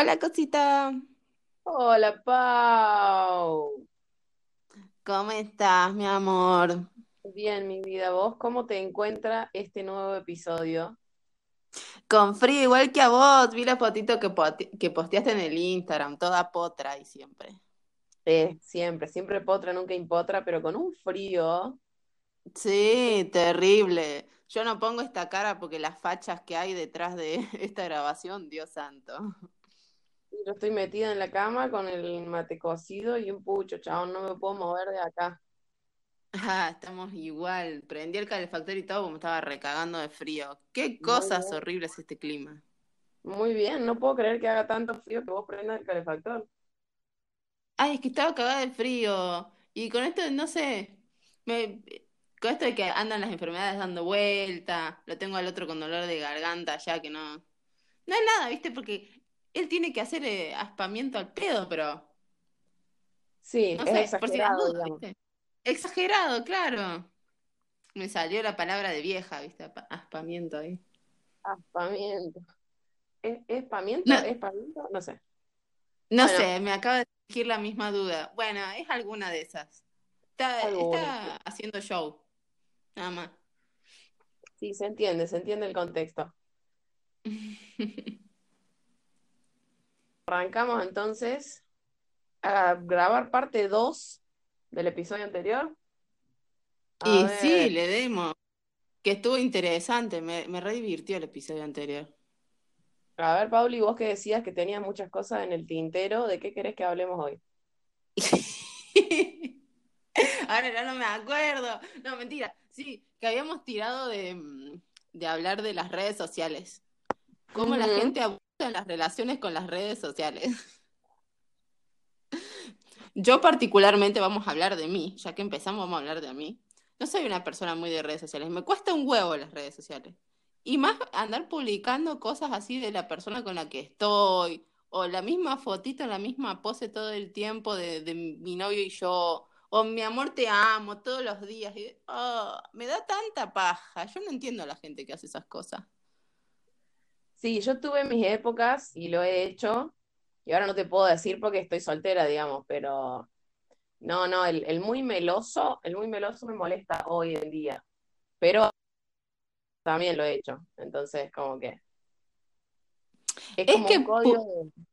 Hola, cosita. Hola, Pau. ¿Cómo estás, mi amor? Bien, mi vida. ¿Vos cómo te encuentra este nuevo episodio? Con frío, igual que a vos. Vi la fotito que, que posteaste en el Instagram, toda potra y siempre. Eh, siempre, siempre potra, nunca impotra, pero con un frío. Sí, terrible. Yo no pongo esta cara porque las fachas que hay detrás de esta grabación, Dios santo. Yo estoy metida en la cama con el mate cocido y un pucho, chabón, no me puedo mover de acá. Ah, estamos igual. Prendí el calefactor y todo como estaba recagando de frío. Qué cosas horribles este clima. Muy bien, no puedo creer que haga tanto frío que vos prendas el calefactor. Ay, es que estaba cagada de frío. Y con esto, no sé, me, con esto de que andan las enfermedades dando vuelta, lo tengo al otro con dolor de garganta ya que no. No es nada, ¿viste? Porque él tiene que hacer eh, aspamiento al pedo, pero Sí, no es sé, por si las exagerado, dudas, digamos. ¿viste? Exagerado, claro. Me salió la palabra de vieja, ¿viste? Aspamiento ahí. Aspamiento. ¿Es espamiento? No, ¿Espamiento? No sé. no Bueno, sé, me acaba de surgir la misma duda. Bueno, es alguna de esas. Está, está haciendo show, nada más. Sí, se entiende, se entiende el contexto. Arrancamos entonces a grabar parte 2 del episodio anterior. A Y sí, le demos, que estuvo interesante, me, me re divirtió el episodio anterior. a ver, Pauli, vos que decías que tenías muchas cosas en el tintero, ¿de qué querés que hablemos hoy? Ahora ya no me acuerdo. No, mentira. Sí, que habíamos tirado de, mm, de hablar de las redes sociales. Cómo la gente en las relaciones con las redes sociales. Yo particularmente vamos a hablar de mí, ya que empezamos vamos a hablar de mí. No soy una persona muy de redes sociales, me cuesta un huevo las redes sociales. Y más andar publicando cosas así de la persona con la que estoy, o la misma fotito, la misma pose todo el tiempo de, de mi novio y yo, o mi amor te amo todos los días. Oh, me da tanta paja. Yo no entiendo a la gente que hace esas cosas. Sí, yo tuve mis épocas y lo he hecho, y ahora no te puedo decir porque estoy soltera, digamos, pero no, no, el, el muy meloso, el muy meloso me molesta hoy en día, pero también lo he hecho, entonces como que es Es como que un código de,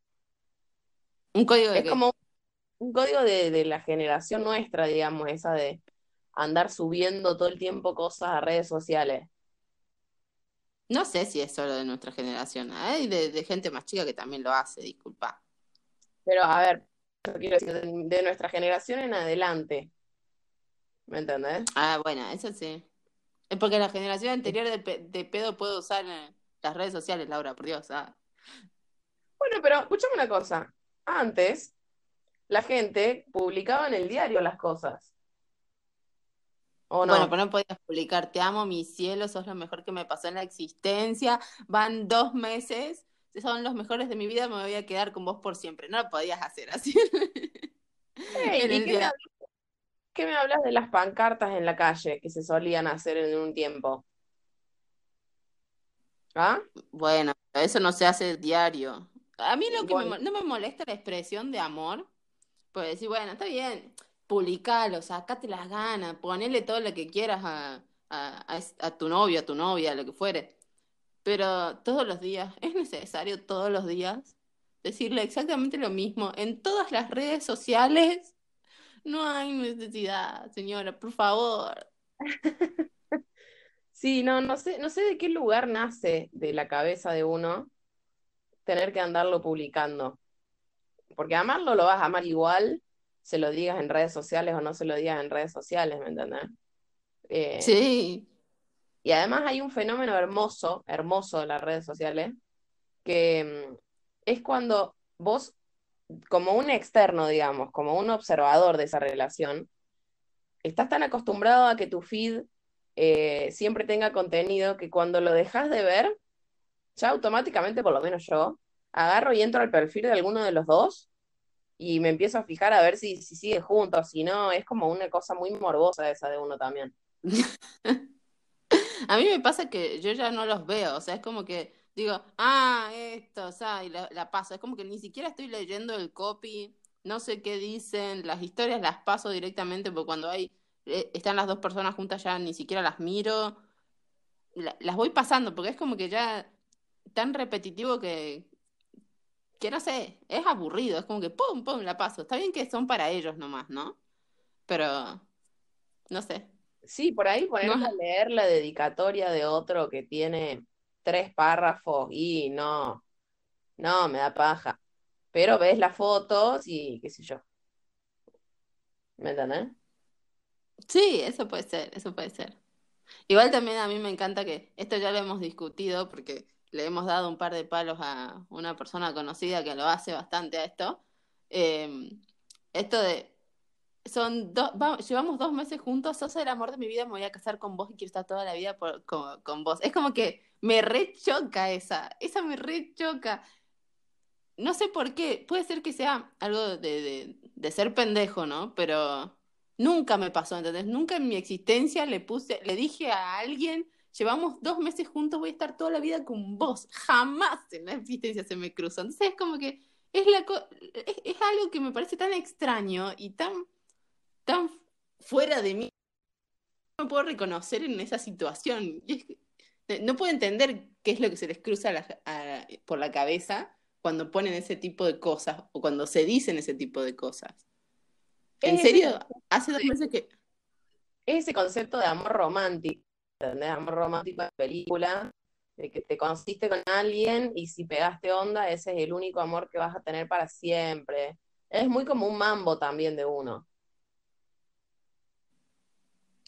un código de es qué? como un código de, de la generación nuestra, digamos, esa de andar subiendo todo el tiempo cosas a redes sociales. No sé si es solo de nuestra generación. Hay de, de gente más chica que también lo hace, disculpa. Pero a ver, yo quiero decir, de, nuestra generación en adelante, ¿me entendés? Ah, bueno, eso sí. Es porque la generación anterior de, pe- de pedo puede usar eh, las redes sociales, Laura, por Dios. ah. Bueno, pero escúchame una cosa. Antes, la gente publicaba en el diario las cosas, ¿o Bueno, no? pero no podías publicar, te amo, mi cielo, sos lo mejor que me pasó en la existencia. Van dos meses, son los mejores de mi vida, me voy a quedar con vos por siempre. No lo podías hacer así Ey, en ¿y el qué me, hablas, qué me hablas de las pancartas en la calle que se solían hacer en un tiempo? ¿Ah? Bueno, eso no se hace diario. A mí lo que me, Bueno, no me molesta la expresión de amor, pues decir, bueno, está bien, publicalo, sacate las ganas, ponele todo lo que quieras a, a, a a tu novio, a tu novia, lo que fuere. Pero todos los días, ¿es necesario todos los días decirle exactamente lo mismo en todas las redes sociales? No hay necesidad, señora, por favor. sí, no, no sé, no sé de qué lugar nace de la cabeza de uno tener que andarlo publicando. Porque amarlo lo vas a amar igual, se lo digas en redes sociales o no se lo digas en redes sociales, ¿me entendés? Eh, Sí, y además hay un fenómeno hermoso, hermoso de las redes sociales, que mm, es cuando vos, como un externo, digamos, como un observador de esa relación, estás tan acostumbrado a que tu feed eh, siempre tenga contenido que cuando lo dejas de ver, ya automáticamente, por lo menos yo, agarro y entro al perfil de alguno de los dos y me empiezo a fijar a ver si, si siguen juntos, si no, es como una cosa muy morbosa esa de uno también. A mí me pasa que yo ya no los veo, o sea, es como que digo, ah, esto, o sea, y la, paso. Es como que ni siquiera estoy leyendo el copy, no sé qué dicen, las historias las paso directamente porque cuando hay, eh, están las dos personas juntas ya ni siquiera las miro, la- las voy pasando porque es como que ya tan repetitivo que, que no sé, es aburrido, es como que pum, pum, la paso. Está bien que son para ellos nomás, ¿no? Pero, no sé. Sí, por ahí No ponerme a es- leer la dedicatoria de otro que tiene tres párrafos y no, no, me da paja. Pero ves las fotos y qué sé yo, ¿me entendés? Sí, eso puede ser, eso puede ser. Igual también a mí me encanta que esto ya lo hemos discutido porque le hemos dado un par de palos a una persona conocida que lo hace bastante a esto. Eh, esto de, son dos, va- llevamos dos meses juntos, sos el amor de mi vida, me voy a casar con vos y quiero estar toda la vida con, con vos. Es como que me rechoca esa, esa me rechoca. No sé por qué, puede ser que sea algo de, de, de ser pendejo, ¿no? Pero nunca me pasó, ¿entendés? Nunca en mi existencia le puse, le dije a alguien, llevamos dos meses juntos, voy a estar toda la vida con vos. Jamás en la existencia se me cruzó. Entonces es como que es, la co- es, es algo que me parece tan extraño y tan, tan fuera de mí. No me puedo reconocer en esa situación. Y es que- no puedo entender qué es lo que se les cruza a la- a- por la cabeza cuando ponen ese tipo de cosas o cuando se dicen ese tipo de cosas. ¿En serio? Hace dos meses que... es ese concepto de amor romántico, ¿entendés? Amor romántico de película, de que te conociste con alguien y si pegaste onda, ese es el único amor que vas a tener para siempre. Es muy como un mambo también de uno.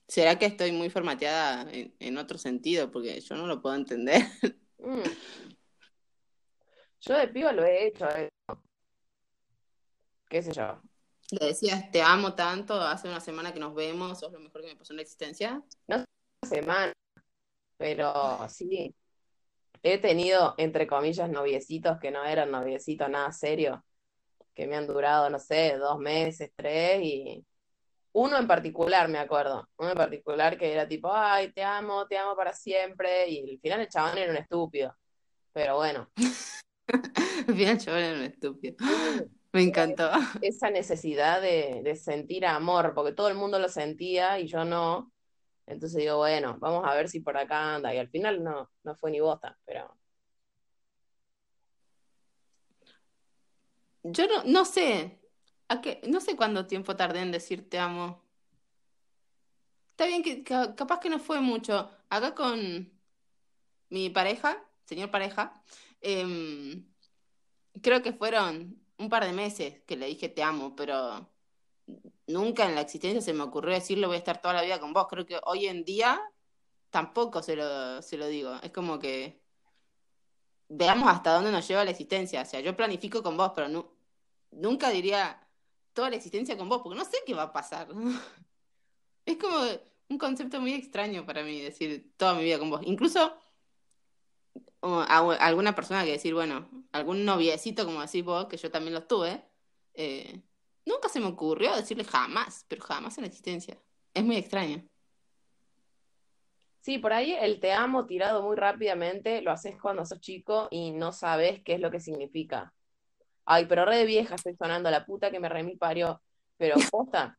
¿Será que estoy muy formateada en, en otro sentido? Porque yo no lo puedo entender. Mm. Yo de piba lo he hecho, eh, qué sé yo. Le decías, te amo tanto, hace una semana que nos vemos, sos lo mejor que me pasó en la existencia. No semana, pero sí. He tenido, entre comillas, noviecitos que no eran noviecitos nada serio, que me han durado, no sé, dos meses, tres, y uno en particular, me acuerdo, uno en particular que era tipo, ay, te amo, te amo para siempre, y al final el chabón era un estúpido, pero bueno, Al final yo era un estúpido. Me encantó. esa necesidad de, de sentir amor, porque todo el mundo lo sentía y yo no, entonces digo, bueno, vamos a ver si por acá anda, y al final no, no fue ni bosta, pero... Yo no, no sé, a qué, no sé cuánto tiempo tardé en decir te amo. Está bien que ca- capaz que no fue mucho. Acá con mi pareja, señor pareja, em, creo que fueron un par de meses que le dije te amo, pero nunca en la existencia se me ocurrió decirle voy a estar toda la vida con vos. Creo que hoy en día tampoco se lo, se lo digo. Es como que veamos hasta dónde nos lleva la existencia. O sea, yo planifico con vos, pero nu- nunca diría toda la existencia con vos, porque no sé qué va a pasar. Es como un concepto muy extraño para mí decir toda mi vida con vos. Incluso alguna persona que decir, bueno, algún noviecito, como decís vos, que yo también los tuve, eh, nunca se me ocurrió decirle jamás, pero jamás en la existencia. Es muy extraño. Sí, por ahí el te amo tirado muy rápidamente lo haces cuando sos chico y no sabes qué es lo que significa. Ay, pero re de vieja estoy sonando la puta que me remil parió. Pero posta,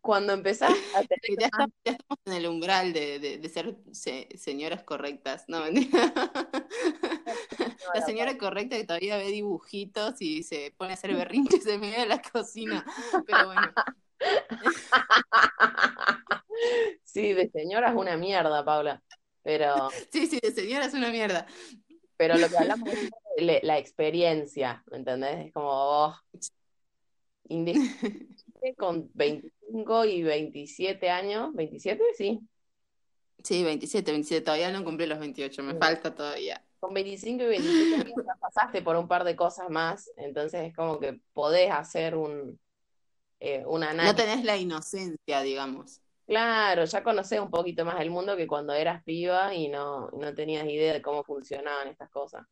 cuando empezás a tener Ya, más está- ya estamos en el umbral de, de- de ser se- señoras correctas. No, mentira. La señora correcta que todavía ve dibujitos y se pone a hacer berrinches en medio de la cocina. Pero bueno, Sí, de señora es una mierda, Paula. Pero, sí, sí, de señora es una mierda. pero lo que hablamos es de la experiencia, ¿me entendés? Es como oh, con 25 y 27 años, ¿27? Sí. Sí, 27, 27, todavía no cumplí los 28, me falta todavía. Con 25 y 27 años ya pasaste por un par de cosas más, entonces es como que podés hacer un, eh, un No análisis. tenés la inocencia, digamos. Claro, ya conocés un poquito más el mundo que cuando eras piba y no, no tenías idea de cómo funcionaban estas cosas.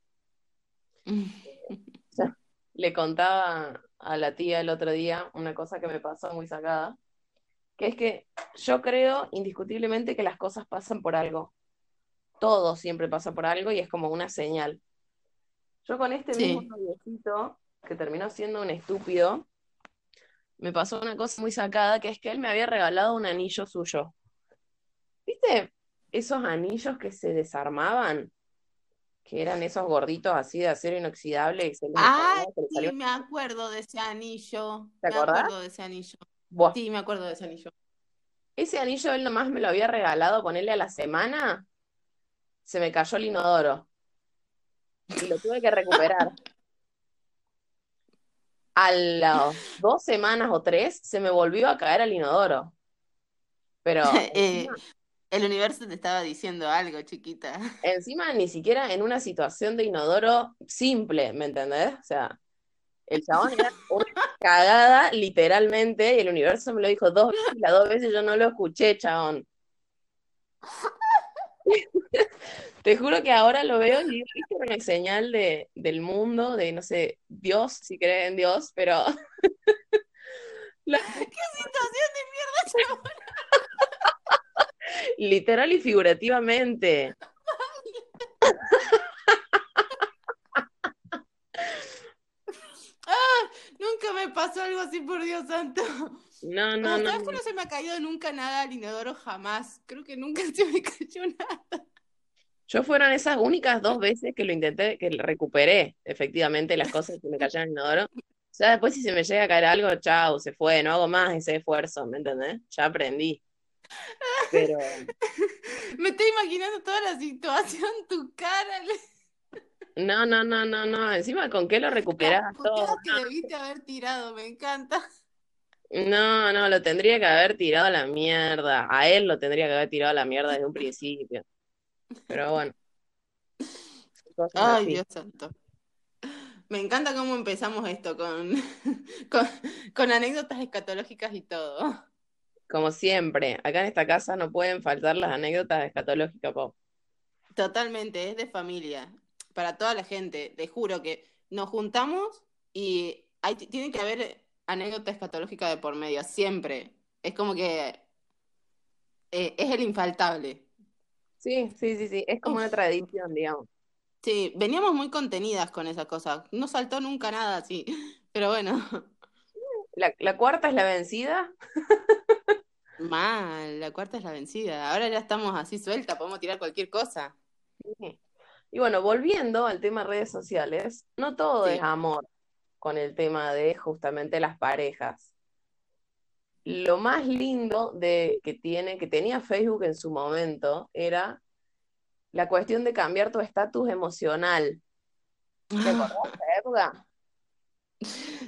Le contaba a la tía el otro día una cosa que me pasó muy sacada, que es que yo creo indiscutiblemente que las cosas pasan por algo. Todo siempre pasa por algo y es como una señal. Yo con este Sí. mismo noviecito, que terminó siendo un estúpido, me pasó una cosa muy sacada, que es que él me había regalado un anillo suyo. ¿Viste esos anillos que se desarmaban? Que eran esos gorditos así de acero inoxidable y se les sí, salió- me acuerdo de ese anillo. ¿Te Me acordás? acuerdo de ese anillo. Sí, me acuerdo de ese anillo. ese anillo él nomás me lo había regalado ponerle a la semana, se me cayó el inodoro y lo tuve que recuperar. A las dos semanas o tres se me volvió a caer al inodoro. Pero Eh, encima, el universo te estaba diciendo algo, chiquita. encima ni siquiera en una situación de inodoro simple, ¿me entendés? O sea, el chabón era una cagada literalmente y el universo me lo dijo dos veces y las dos veces yo no lo escuché, chabón. Te juro que ahora lo veo y digo, "Viste, era una señal de, del mundo, de, no sé, Dios, si crees en Dios, pero la- ¿Qué situación de mierda, literal y figurativamente. Nunca me pasó algo así, por Dios santo. No, no, No, no. ¿sabes que no se me ha caído nunca nada al inodoro jamás? Creo que nunca se me cayó nada. Yo fueron esas únicas dos veces que lo intenté, que recuperé efectivamente las cosas que me cayeron el inodoro. O sea, después si se me llega a caer algo, chao, se fue, no hago más ese esfuerzo, ¿me entendés? Ya aprendí. Pero Me estoy imaginando toda la situación, tu cara, no, no, no, no, no. Encima, ¿con qué lo recuperás todo? puteadas que debiste haber tirado, me encanta. No, no, lo tendría que haber tirado a la mierda. A él lo tendría que haber tirado a la mierda desde un principio. Pero bueno, Ay, así. Dios santo. Me encanta cómo empezamos esto con, con, con anécdotas escatológicas y todo. Como siempre, acá en esta casa no pueden faltar las anécdotas escatológicas, Pau. Totalmente, es de familia. Para toda la gente, te juro que nos juntamos y hay, tiene que haber anécdota escatológica de por medio, siempre. Es como que eh, es el infaltable. Sí, sí, sí, sí. Es como una tradición, digamos. Sí, veníamos muy contenidas con esa cosa. No saltó nunca nada así. Pero bueno, La, la cuarta es la vencida. mal, la cuarta es la vencida. Ahora ya estamos así suelta, podemos tirar cualquier cosa. Sí. Y bueno, volviendo al tema redes sociales, no todo Sí. es amor con el tema de justamente las parejas. Lo más lindo de que tiene, que tenía Facebook en su momento, era la cuestión de cambiar tu estatus emocional. ¿Te acordás de época?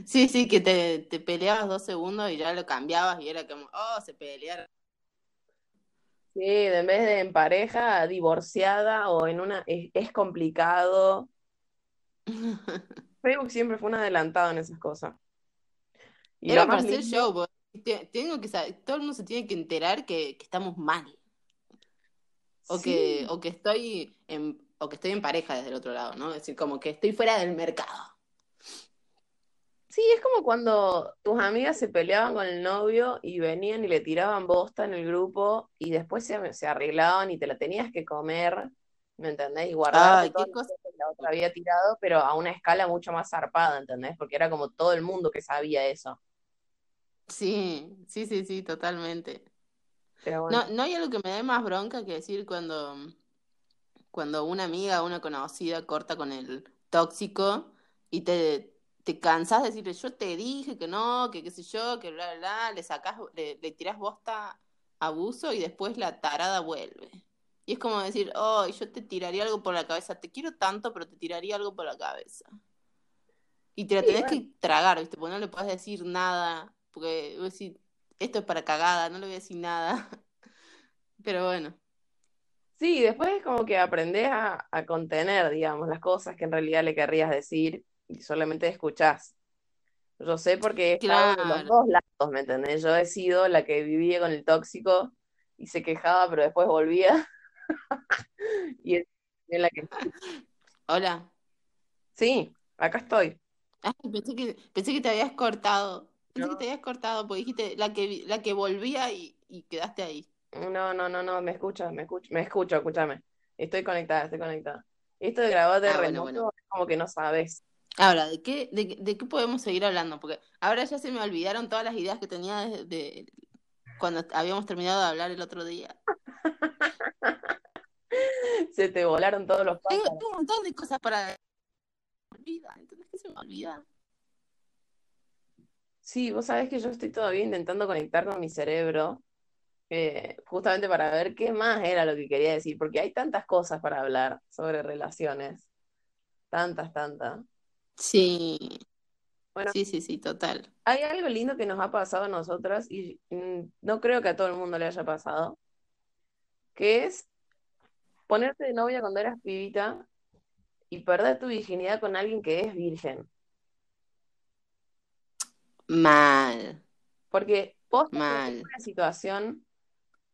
Sí, sí, que te, te peleabas dos segundos y ya lo cambiabas y era como, oh, se pelearon. Sí, de en vez de en pareja, divorciada o en una, es, es complicado. Facebook siempre fue un adelantado en esas cosas. Y Era para hacer show, porque te- tengo que saber, todo el mundo se tiene que enterar que, que estamos mal. O que, o que estoy en, o que estoy en pareja desde el otro lado, ¿no? Es decir, como que estoy fuera del mercado. sí, es como cuando tus amigas se peleaban con el novio y venían y le tiraban bosta en el grupo y después se, se arreglaban y te la tenías que comer, ¿me entendés? Y guardarte Ay, todas qué cosa. que la otra había tirado, pero a una escala mucho más zarpada, ¿entendés? Porque era como todo el mundo que sabía eso. Sí, sí, sí, sí, totalmente. Pero bueno, No, no hay algo que me dé más bronca que decir cuando, cuando una amiga una conocida corta con el tóxico y te, te cansás de decirle, yo te dije que no, que qué sé yo, que bla, bla, bla, le sacás, le, le tirás bosta abuso y después la tarada vuelve. Y es como decir, oh, yo te tiraría algo por la cabeza, te quiero tanto, pero te tiraría algo por la cabeza. Y te la sí, tenés bueno. que tragar, ¿viste? Porque no le puedes decir nada, porque vos decís, esto es para cagada, no le voy a decir nada. Pero bueno, Sí, después es como que aprendes a, a contener, digamos, las cosas que en realidad le querrías decir y solamente escuchás. Yo sé porque he estado de los claro. dos lados, ¿me entendés? Yo he sido la que vivía con el tóxico y se quejaba, pero después volvía. Y es la que... Hola. Sí, acá estoy. Ay, pensé que, pensé que te habías cortado. Pensé que te habías cortado porque dijiste la que, la que volvía y, y quedaste ahí. no, no, no, no, me escucho, me escucho, me escucho, escúchame. Estoy conectada, estoy conectada. Esto de grabar de Ah, bueno, remoto bueno. es como que no sabes. Ahora, ¿de qué, de, qué- de qué podemos seguir hablando? Porque ahora ya se me olvidaron todas las ideas que tenía de, de cuando habíamos terminado de hablar el otro día. Se te volaron todos los Tengo, pájaros. tengo un montón de cosas para... Olvida, ¿entendés que se me olvida? Sí, vos sabés que yo estoy todavía intentando conectar con mi cerebro, eh, justamente para ver qué más era lo que quería decir, porque hay tantas cosas para hablar sobre relaciones. Tantas, tantas. Sí, Bueno, sí, sí, sí, total. hay algo lindo que nos ha pasado a nosotras y mm, no creo que a todo el mundo le haya pasado, que es ponerte de novia cuando eras pibita y perder tu virginidad con alguien que es virgen. Mal, Porque vos mal. una situación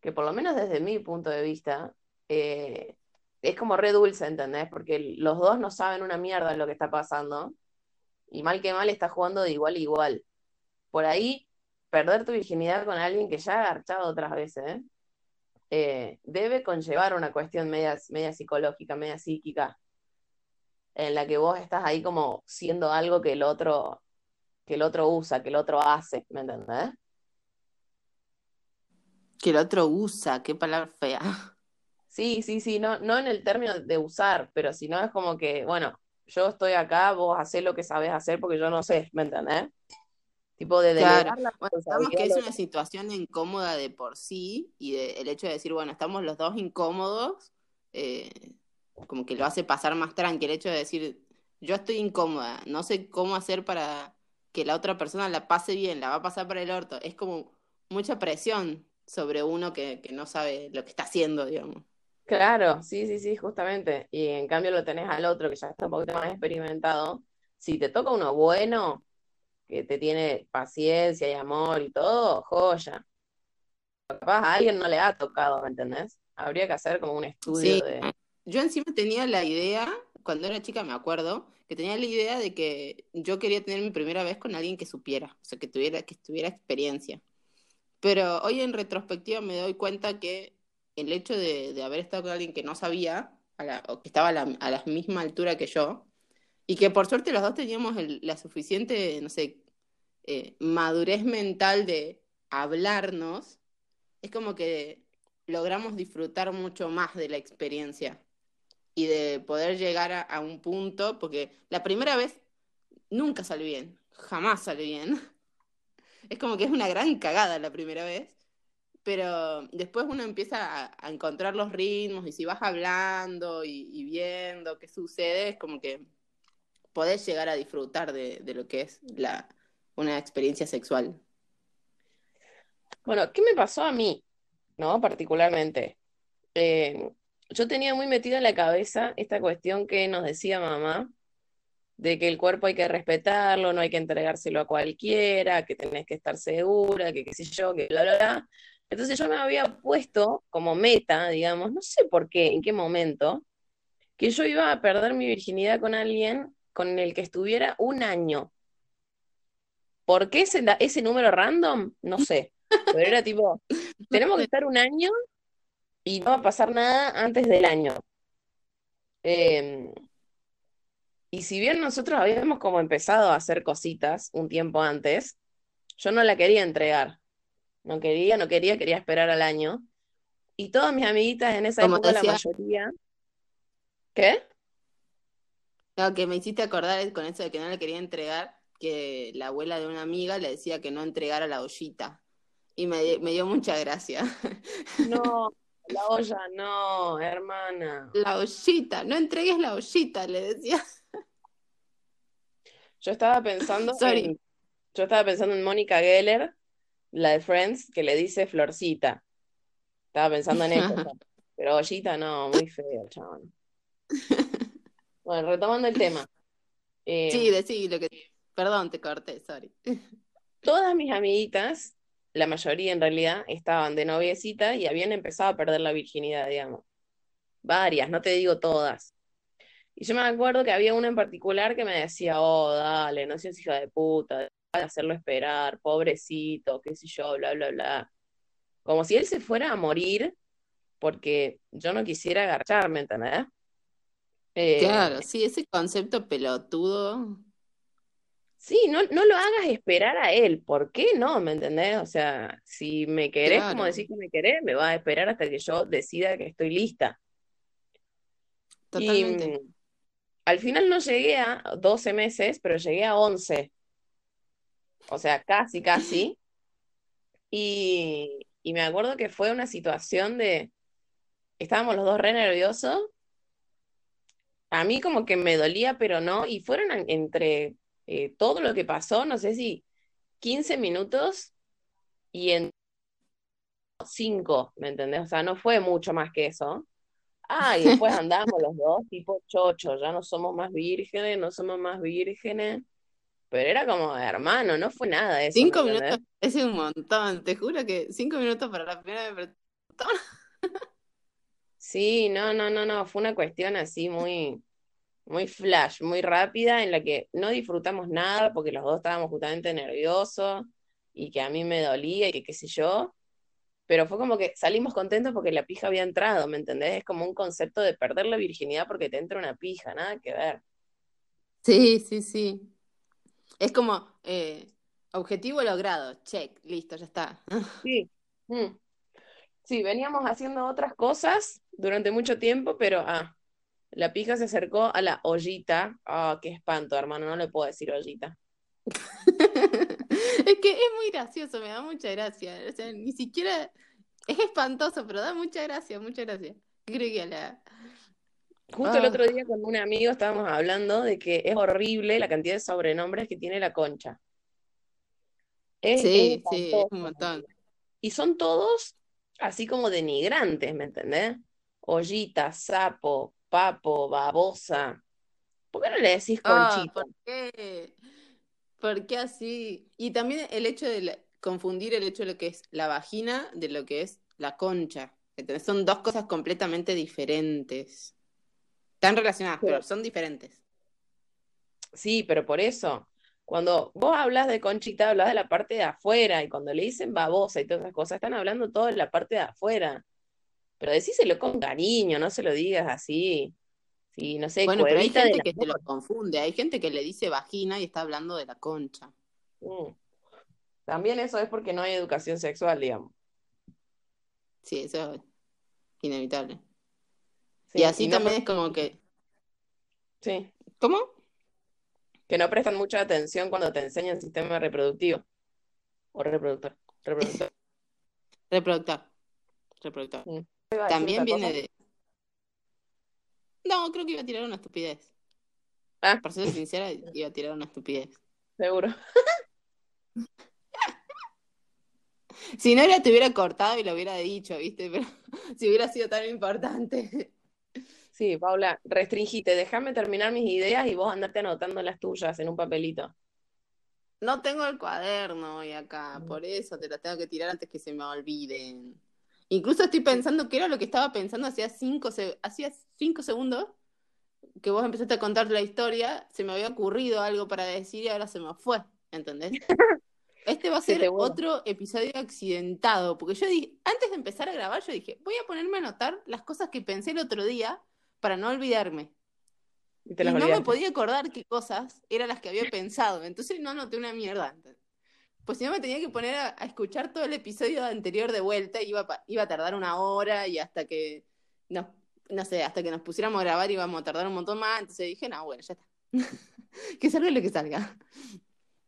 que por lo menos desde mi punto de vista eh, es como re dulce, ¿entendés? Porque los dos no saben una mierda lo que está pasando y mal que mal está jugando de igual a igual. Por ahí, perder tu virginidad con alguien que ya ha garchado otras veces, eh, debe conllevar una cuestión media, media psicológica, media psíquica, en la que vos estás ahí como siendo algo que el otro, que el otro usa, que el otro hace, ¿me entendés? Que el otro usa, qué palabra fea. Sí, sí, sí, no, no en el término de usar, pero si no es como que, bueno, yo estoy acá, vos hacés lo que sabés hacer porque yo no sé, ¿me entendés? Tipo de Claro. Bueno, que es una situación incómoda de por sí y de- el hecho de decir, bueno, estamos los dos incómodos, eh, como que lo hace pasar más tranqui. El hecho de decir, yo estoy incómoda, no sé cómo hacer para que la otra persona la pase bien, la va a pasar para el orto. Es como mucha presión sobre uno que, que no sabe lo que está haciendo, digamos. Claro, sí, sí, sí, justamente. Y en cambio lo tenés al otro que ya está un poquito más experimentado. Si te toca uno bueno, que te tiene paciencia y amor y todo, joya. Capaz a alguien no le ha tocado, ¿me entendés? Habría que hacer como un estudio Sí, de... yo encima tenía la idea, cuando era chica me acuerdo, que tenía la idea de que yo quería tener mi primera vez con alguien que supiera, o sea, que tuviera, que tuviera experiencia. Pero hoy en retrospectiva me doy cuenta que el hecho de, de haber estado con alguien que no sabía, a la- o que estaba a la, a la misma altura que yo, y que por suerte los dos teníamos la suficiente, no sé, eh, madurez mental de hablarnos, es como que logramos disfrutar mucho más de la experiencia y de poder llegar a, un punto, porque la primera vez nunca sale bien, jamás sale bien. Es como que es una gran cagada la primera vez, pero después uno empieza a, a encontrar los ritmos y si vas hablando y, y viendo qué sucede, es como que podés llegar a disfrutar de, de lo que es la, una experiencia sexual. Bueno, ¿qué me pasó a mí? ¿No? Particularmente. Eh, yo tenía muy metido en la cabeza esta cuestión que nos decía mamá, de que el cuerpo hay que respetarlo, no hay que entregárselo a cualquiera, que tenés que estar segura, que qué sé yo, que bla, bla, bla. Entonces yo me había puesto como meta, digamos, no sé por qué, en qué momento, que yo iba a perder mi virginidad con alguien con el que estuviera un año. ¿Por qué ese, ese número random? No sé. Pero era tipo, tenemos que estar un año y no va a pasar nada antes del año. Eh, y si bien nosotros habíamos como empezado a hacer cositas un tiempo antes, yo no la quería entregar. No quería, no quería, quería esperar al año. Y todas mis amiguitas en esa Como época, la mayoría. ¿Qué? Lo que me hiciste acordar es con eso de que no le quería entregar, que la abuela de una amiga le decía que no entregara la ollita. Y me, me dio mucha gracia. No, la olla, no, hermana. La ollita, no entregues la ollita, le decía. Yo estaba pensando Sorry. en, yo estaba pensando en Mónica Geller, la de Friends, que le dice Florcita. Estaba pensando en eso, pero Ollita no, muy feo, chabón. Bueno, retomando el tema. Eh, Sí, decí lo que... Perdón, te corté, sorry. todas mis amiguitas, la mayoría en realidad, estaban de noviecita y habían empezado a perder la virginidad, digamos. Varias, no te digo todas. Y yo me acuerdo que había una en particular que me decía, oh, dale, no seas hija de puta, de hacerlo esperar, pobrecito, qué sé yo, bla, bla, bla. Como si él se fuera a morir porque yo no quisiera agacharme, ¿entendés? Eh, Claro, sí, ese concepto pelotudo. Sí, no, no lo hagas esperar a él. ¿Por qué no? ¿Me entendés? O sea, si me querés como decís que me querés, me vas a esperar hasta que yo decida que estoy lista. Totalmente. mm, al final no llegué a 12 meses, pero llegué a 11. O sea, casi, casi. Y, y me acuerdo que fue una situación de, estábamos los dos re nerviosos. A mí como que me dolía, pero no. Y fueron en- entre eh, todo lo que pasó, no sé si 15 minutos y en 5, ¿me entendés? O sea, no fue mucho más que eso. Ah, y después andamos los dos tipo chocho, ya no somos más vírgenes, no somos más vírgenes. Pero era como, hermano, no fue nada eso, ¿me Cinco minutos es un montón, te juro que cinco minutos para la primera vez. Sí, no, no, no, no, fue una cuestión así muy, muy flash, muy rápida, en la que no disfrutamos nada porque los dos estábamos justamente nerviosos y que a mí me dolía y que qué sé yo, pero fue como que salimos contentos porque la pija había entrado, ¿me entendés? Es como un concepto de perder la virginidad porque te entra una pija, nada que ver. Sí, sí, sí. Es como eh, objetivo logrado, check, listo, ya está. Sí. Mm. Sí, veníamos haciendo otras cosas durante mucho tiempo, pero ah, la pija se acercó a la ollita. Ah, qué espanto, hermano, no le puedo decir ollita. Es que es muy gracioso, me da mucha gracia. O sea, ni siquiera es espantoso, pero da mucha gracia, mucha gracia. Creo que a la. Justo el Ah, otro día con un amigo estábamos hablando de que es horrible la cantidad de sobrenombres que tiene la concha. Es, sí, sí, es un montón. Y son todos así como denigrantes, ¿me entendés? Ollita, sapo, papo, babosa. ¿Por qué no le decís Ah, conchita? ¿por qué? ¿Por qué así? Y también el hecho de la- confundir el hecho de lo que es la vagina de lo que es la concha. ¿Entendés? Son dos cosas completamente diferentes. Están relacionadas, pero son diferentes. Sí, pero por eso, cuando vos hablas de conchita, hablas de la parte de afuera, y cuando le dicen babosa y todas esas cosas, están hablando todo de la parte de afuera. Pero decíselo con cariño, no se lo digas así. Sí, no sé, Bueno, pero hay gente que te lo confunde. Hay gente que le dice vagina y está hablando de la concha. Mm. También eso es porque no hay educación sexual, digamos. Sí, eso es inevitable. Sí, Y así y no también es como que. sí, ¿Cómo? que no prestan mucha atención cuando te enseñan sistema reproductivo o reproductor. Reproductor. Reproductor. Reproductor. Mm. También viene de. No, creo que iba a tirar una estupidez. Ah, Para ser sincera, iba a tirar una estupidez. seguro. Si no era, te hubiera cortado y lo hubiera dicho, ¿viste? Pero si hubiera sido tan importante. Sí, Paula, restringite, déjame terminar mis ideas y vos andate anotando las tuyas en un papelito. No tengo el cuaderno hoy acá, por eso te lo tengo que tirar antes que se me olviden. Incluso estoy pensando que era lo que estaba pensando hacía cinco, se- hacía cinco segundos que vos empezaste a contar la historia, se me había ocurrido algo para decir y ahora se me fue, ¿entendés? Este va a Se ser otro episodio accidentado, porque yo dije, antes de empezar a grabar, yo dije, voy a ponerme a anotar las cosas que pensé el otro día para no olvidarme. Y te Y las no me podía acordar qué cosas eran las que había pensado, entonces no anoté una mierda. Pues si no me tenía que poner a, escuchar todo el episodio anterior de vuelta, iba, iba a tardar una hora y hasta que, no, no sé, hasta que nos pusiéramos a grabar íbamos a tardar un montón más, entonces dije, no, bueno, ya está. que salga lo que salga.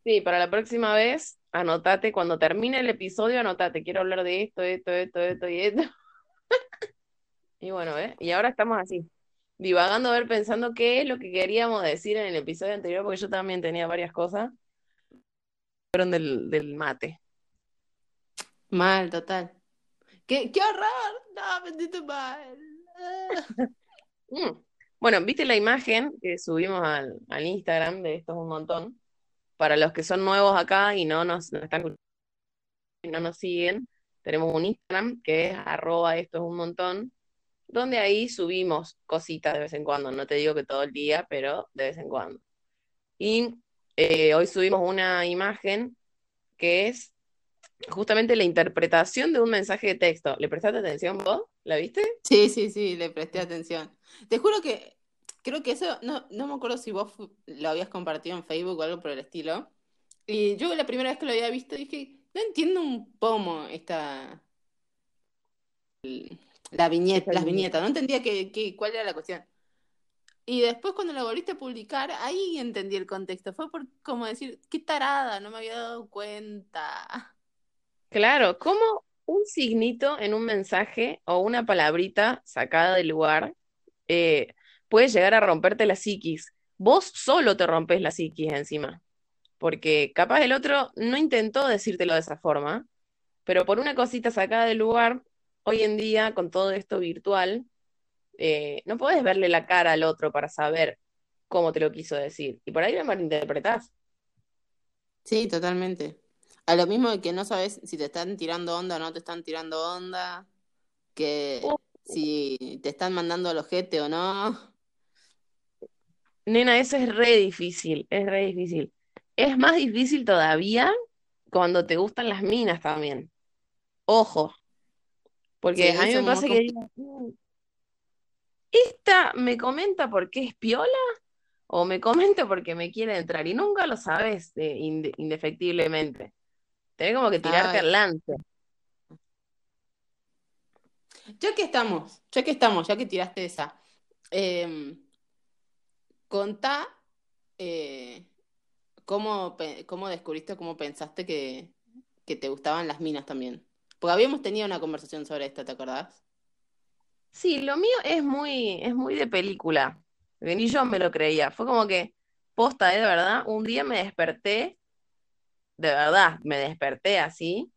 Sí, para la próxima vez, anotate, cuando termine el episodio, anotate, quiero hablar de esto, esto, esto, esto y esto. Y bueno, ¿eh? Y ahora estamos así, divagando, a ver, pensando qué es lo que queríamos decir en el episodio anterior, porque yo también tenía varias cosas. Fueron del, del mate. Mal, total. ¡Qué, qué horror! No, bendito mal. Mm. Bueno, ¿viste la imagen que subimos al, al Instagram de esto es un montón? Para los que son nuevos acá y no nos, no están no nos siguen, tenemos un Instagram que es arroba esto es un montón, donde ahí subimos cositas de vez en cuando. No te digo que todo el día, pero de vez en cuando. Y eh, hoy subimos una imagen que es justamente la interpretación de un mensaje de texto. ¿Le prestaste atención vos? ¿La viste? Sí, sí, sí, le presté atención. Te juro que creo que eso, no, no me acuerdo si vos lo habías compartido en Facebook o algo por el estilo. Y yo la primera vez que lo había visto dije, no entiendo un pomo esta la viñeta, las viñetas, no entendía que, cuál era la cuestión. Y después cuando lo volviste a publicar, ahí entendí el contexto. Fue por como decir, qué tarada, no me había dado cuenta. Claro, como un signito en un mensaje o una palabrita sacada del lugar eh, puede llegar a romperte la psiquis. Vos solo te rompes la psiquis encima, porque capaz el otro no intentó decírtelo de esa forma, pero por una cosita sacada del lugar, hoy en día con todo esto virtual, eh, no puedes verle la cara al otro para saber cómo te lo quiso decir. Y por ahí lo malinterpretás. Sí, totalmente. A lo mismo de que no sabes si te están tirando onda o no te están tirando onda, que si te están mandando al ojete o no. Nena, eso es re difícil, es re difícil. Es más difícil todavía cuando te gustan las minas también. Ojo. Porque a mí me pasa que esta me comenta porque es piola o me comenta porque me quiere entrar y nunca lo sabes eh, indefectiblemente. Tenés como que tirarte al lance. Ya que estamos, ya que estamos, ya que tiraste esa, em, contá eh, cómo, cómo descubriste, cómo pensaste que, que te gustaban las minas también. Porque habíamos tenido una conversación sobre esto, ¿te acordás? Sí, lo mío es muy, es muy de película, ni yo me lo creía. Fue como que, posta, ¿eh? de verdad, un día me desperté, de verdad, me desperté así,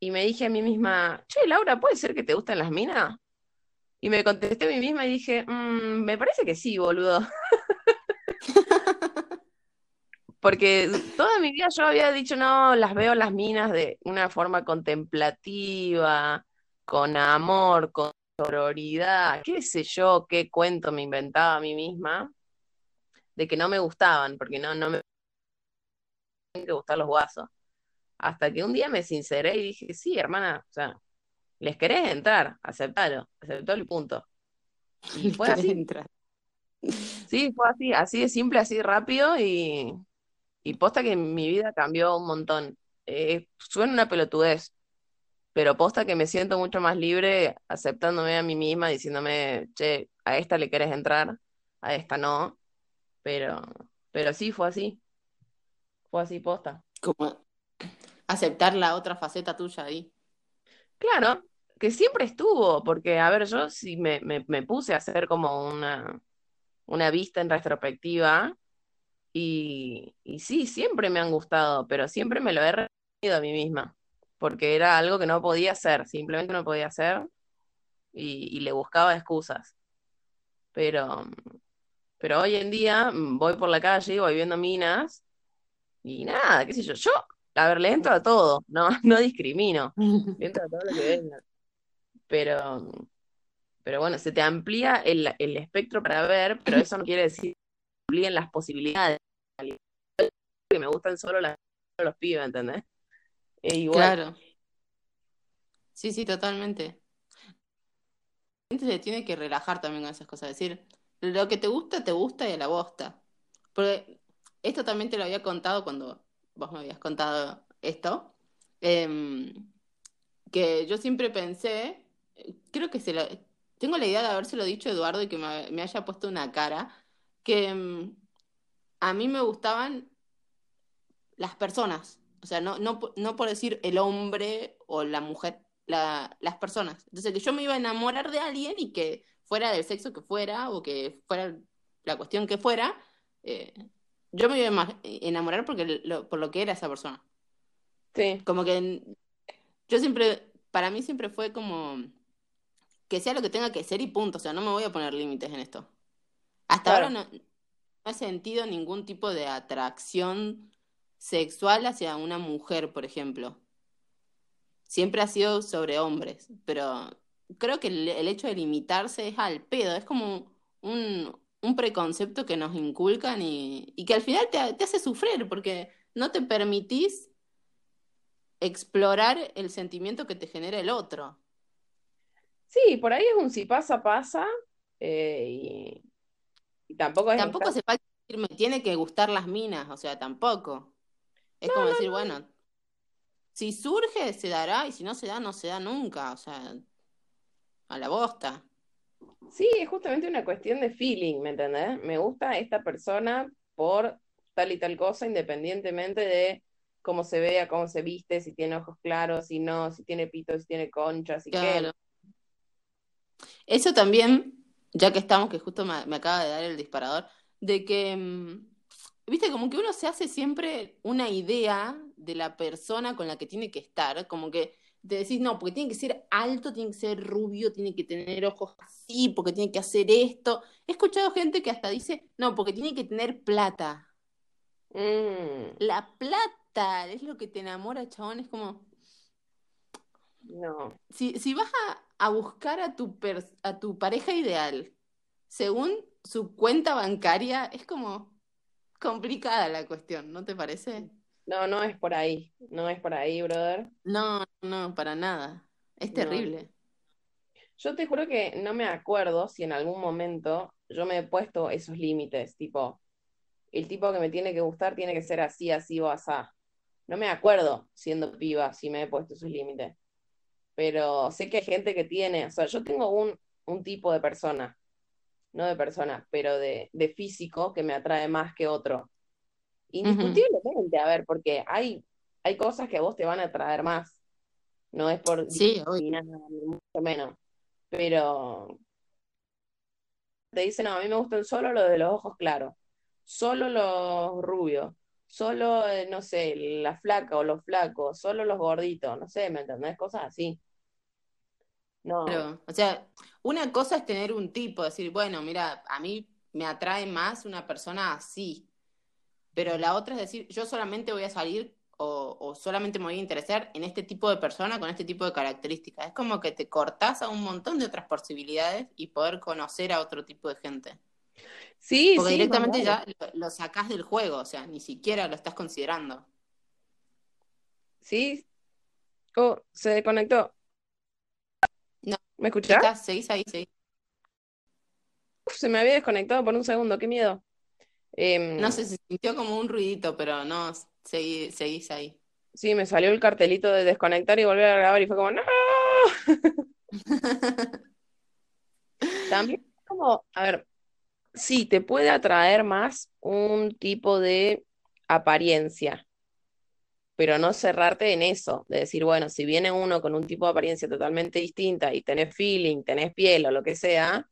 y me dije a mí misma, che, Laura, ¿puede ser que te gusten las minas? Y me contesté a mí misma y dije, mm, me parece que sí, boludo. Porque toda mi vida yo había dicho, no, las veo las minas de una forma contemplativa, con amor, con sororidad, qué sé yo, qué cuento me inventaba a mí misma, de que no me gustaban, porque no, no me que gustar los guasos. Hasta que un día me sinceré y dije, sí, hermana, o sea, les querés entrar, aceptalo, aceptó el punto. Y fue así. Sí, fue así, así de simple, así de rápido y, y posta que mi vida cambió un montón. Eh, suena una pelotudez, pero posta que me siento mucho más libre aceptándome a mí misma, diciéndome, che, a esta le querés entrar, a esta no, pero, pero sí, fue así, fue así posta. Como aceptar la otra faceta tuya ahí. Claro, que siempre estuvo, porque, a ver, yo sí me, me, puse a hacer como una, una vista en retrospectiva, y, y sí, siempre me han gustado, pero siempre me lo he repetido a mí misma porque era algo que no podía hacer, simplemente no podía hacer y, le buscaba excusas. Pero, pero hoy en día mm, voy por la calle, voy viendo minas y nada, qué sé yo, yo, a ver, le entro a todo, no, no discrimino, le entro a todo lo que venga. Pero, pero bueno, se te amplía el, espectro para ver, pero eso no quiere decir que amplíen las posibilidades. Que me gustan solo las, los pibes, ¿entendés? Claro. Sí, sí, totalmente. La gente se tiene que relajar también con esas cosas. decir, lo que te gusta, te gusta y a la bosta. Porque esto también te lo había contado cuando vos me habías contado esto. Em, que yo siempre pensé, creo que se lo, tengo la idea de habérselo dicho a Eduardo y que me, haya puesto una cara, que em, a mí me gustaban las personas. O sea, no, no, no por decir el hombre o la mujer, la, las personas. Entonces, que yo me iba a enamorar de alguien y que fuera del sexo que fuera o que fuera la cuestión que fuera, eh, yo me iba a enamorar porque por lo que era esa persona. Sí. Como que yo siempre, para mí siempre fue como que sea lo que tenga que ser y punto. O sea, no me voy a poner límites en esto. Hasta ahora no, no, he sentido ningún tipo de atracción sexual hacia una mujer, por ejemplo. Siempre ha sido sobre hombres, pero creo que el, hecho de limitarse es al pedo, es como un, preconcepto que nos inculcan y, que al final te, hace sufrir porque no te permitís explorar el sentimiento que te genera el otro. Sí, por ahí es un si pasa, pasa. eh, y, y tampoco es Tampoco estar- se decir, me tiene que gustar las minas, o sea, tampoco. Es como decir, bueno, si surge, se dará, y si no se da, no se da nunca, o sea, a la bosta. Sí, es justamente una cuestión de feeling, ¿me entendés? Me gusta esta persona por tal y tal cosa, independientemente de cómo se vea, cómo se viste, si tiene ojos claros, si no, si tiene pito, si tiene concha, si qué. Claro. Eso también, ya que estamos, que justo me, me acaba de dar el disparador, de que, mm, viste, como que uno se hace siempre una idea de la persona con la que tiene que estar, como que te decís, no, porque tiene que ser alto, tiene que ser rubio, tiene que tener ojos así, porque tiene que hacer esto. He escuchado gente que hasta dice, no, porque tiene que tener plata. Mm, La plata es lo que te enamora, chabón, es como... no. Si, si vas a, a buscar a tu, per- a tu pareja ideal según su cuenta bancaria, es como complicada la cuestión, ¿no te parece? No, no es por ahí. No es por ahí, brother. No, no, para nada. Es No. terrible. Yo te juro que no me acuerdo si en algún momento yo me he puesto esos límites, tipo, el tipo que me tiene que gustar tiene que ser así, así o asá. No me acuerdo siendo piba si me he puesto esos límites. Pero sé que hay gente que tiene, o sea, yo tengo un, un tipo de persona, no de persona, pero de, de físico que me atrae más que otro. Indiscutiblemente, a ver, porque hay, hay cosas que a vos te van a atraer más. No es por Sí, ni mucho menos. Pero te dicen, no, a mí me gustan solo los de los ojos claros, solo los rubios, solo, eh, no sé, la flaca o los flacos, solo los gorditos, no sé, ¿me entendés? Cosas así. No, Claro. O sea, una cosa es tener un tipo, decir, bueno, mira, a mí me atrae más una persona así, pero la otra es decir, yo solamente voy a salir o, o solamente me voy a interesar en este tipo de persona con este tipo de características. Es como que te cortás a un montón de otras posibilidades y poder conocer a otro tipo de gente. sí, Porque sí, directamente ya lo, lo sacás del juego, o sea, ni siquiera lo estás considerando. Sí. Oh, se desconectó. ¿Me escuchás? estás, seguís ahí, seguís. Uf, se me había desconectado por un segundo, qué miedo. Em, No sé, se sintió como un ruidito, pero no, seguí- seguís ahí. sí, me salió el cartelito de desconectar y volver a grabar y fue como, ¡no! También como, a ver, sí, te puede atraer más un tipo de apariencia, pero no cerrarte en eso, de decir, bueno, si viene uno con un tipo de apariencia totalmente distinta y tenés feeling, tenés piel o lo que sea,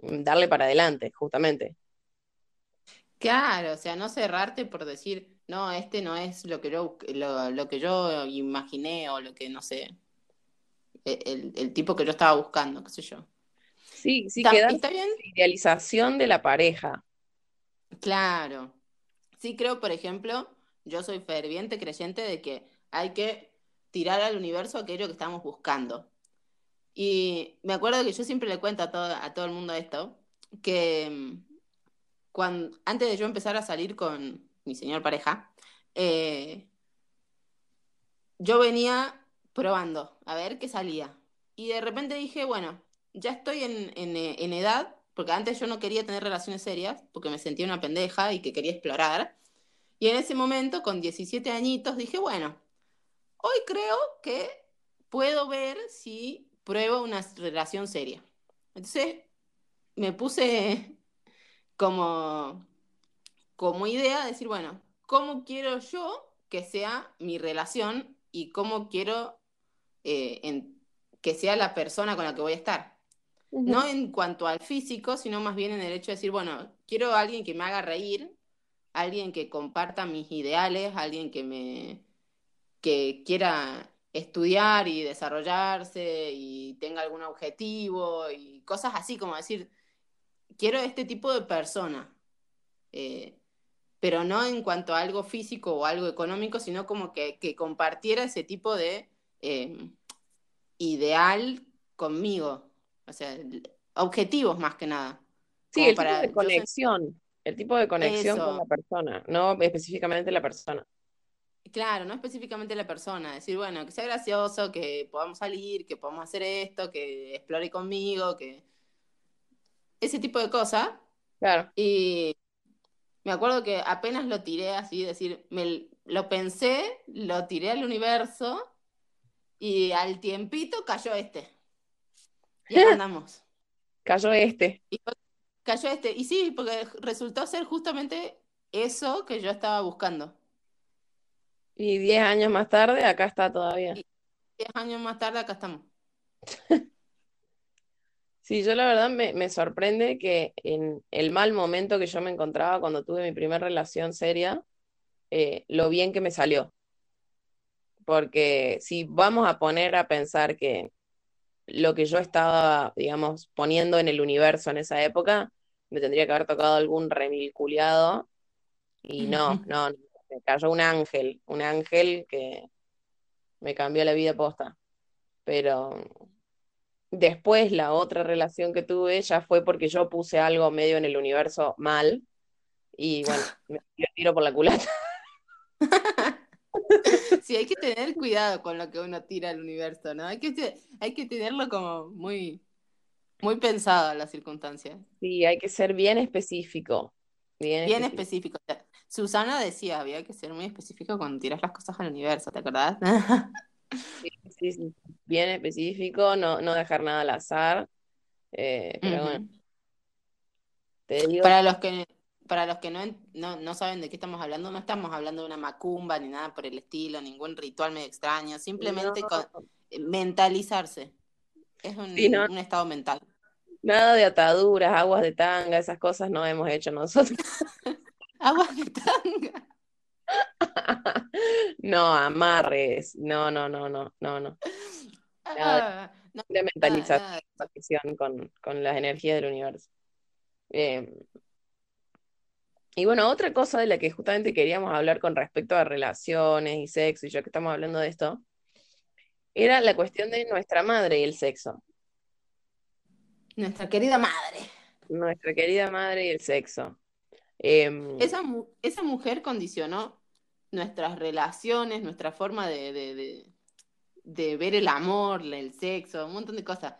mm, darle para adelante, justamente. Claro, o sea, no cerrarte por decir, no, este no es lo que yo, lo, lo que yo imaginé o lo que, no sé, e- el, el tipo que yo estaba buscando, qué sé yo. Sí, sí, quedas ¿Está bien? idealización de la pareja. Claro. Sí creo, por ejemplo, yo soy ferviente creyente de que hay que tirar al universo aquello que estamos buscando. Y me acuerdo que yo siempre le cuento a todo, a todo el mundo esto, que cuando, antes de yo empezar a salir con mi señor pareja, eh, yo venía probando a ver qué salía. Y de repente dije, bueno, ya estoy en, en, en edad, porque antes yo no quería tener relaciones serias, porque me sentía una pendeja y que quería explorar. Y en ese momento, con 17 añitos, dije, bueno, hoy creo que puedo ver si pruebo una relación seria. Entonces me puse como, como idea de decir, bueno, ¿cómo quiero yo que sea mi relación y cómo quiero eh, en- que sea la persona con la que voy a estar? No en cuanto al físico, sino más bien en el hecho de decir, bueno, quiero a alguien que me haga reír, alguien que comparta mis ideales, alguien que me que quiera estudiar y desarrollarse y tenga algún objetivo y cosas así, como decir, quiero este tipo de persona, eh, pero no en cuanto a algo físico o algo económico, sino como que, que compartiera ese tipo de eh, ideal conmigo, o sea, objetivos más que nada. Sí, el tipo para de yo sen- conexión, el tipo de conexión con la persona, no específicamente la persona. Claro, no específicamente la persona, decir, bueno, que sea gracioso, que podamos salir, que podamos hacer esto, que explore conmigo, que ese tipo de cosas. Claro. Y me acuerdo que apenas lo tiré así, decir, me lo pensé, lo tiré al universo y al tiempito cayó este. Y andamos. Cayó este. Y cayó este. Y sí, porque resultó ser justamente eso que yo estaba buscando. Y diez años más tarde, acá está todavía. Y diez años más tarde, acá estamos. Sí, yo la verdad me, me sorprende que en el mal momento que yo me encontraba cuando tuve mi primera relación seria, eh, lo bien que me salió. Porque si vamos a poner a pensar que lo que yo estaba, digamos, poniendo en el universo en esa época, me tendría que haber tocado algún remilculiado. Y no, no, me cayó un ángel, un ángel que me cambió la vida posta. Pero después la otra relación que tuve ya fue porque yo puse algo medio en el universo mal. Y bueno, me tiro por la culata. Sí, hay que tener cuidado con lo que uno tira al universo, ¿no? Hay que, hay que tenerlo como muy, muy pensado en las circunstancias. Sí, hay que ser bien específico. Bien, Bien específico. específico. Susana decía, había que ser muy específico cuando tiras las cosas al universo, ¿te acordás? Sí, sí, sí, Bien específico, no, no dejar nada al azar. Eh, pero bueno, Ujú. te digo, Para los que, para los que no, no, no saben de qué estamos hablando, no estamos hablando de una macumba ni nada por el estilo, ningún ritual medio extraño, simplemente no, con- eh, mentalizarse. Es un, sí, no, un estado mental. Nada de ataduras, aguas de tanga, esas cosas no hemos hecho nosotros. Agua de tanga. No, amarres, no, no, no, no, no, no. Nada Ah, no, de nada, mentalización, nada. con, con las energías del universo. Eh, y bueno, otra cosa de la que justamente queríamos hablar con respecto a relaciones y sexo, y ya que estamos hablando de esto, era la cuestión de nuestra madre y el sexo. Nuestra querida madre. Nuestra querida madre y el sexo. Eh, Esa, mu- esa mujer condicionó nuestras relaciones, nuestra forma de, de, de, de ver el amor, el sexo, un montón de cosas.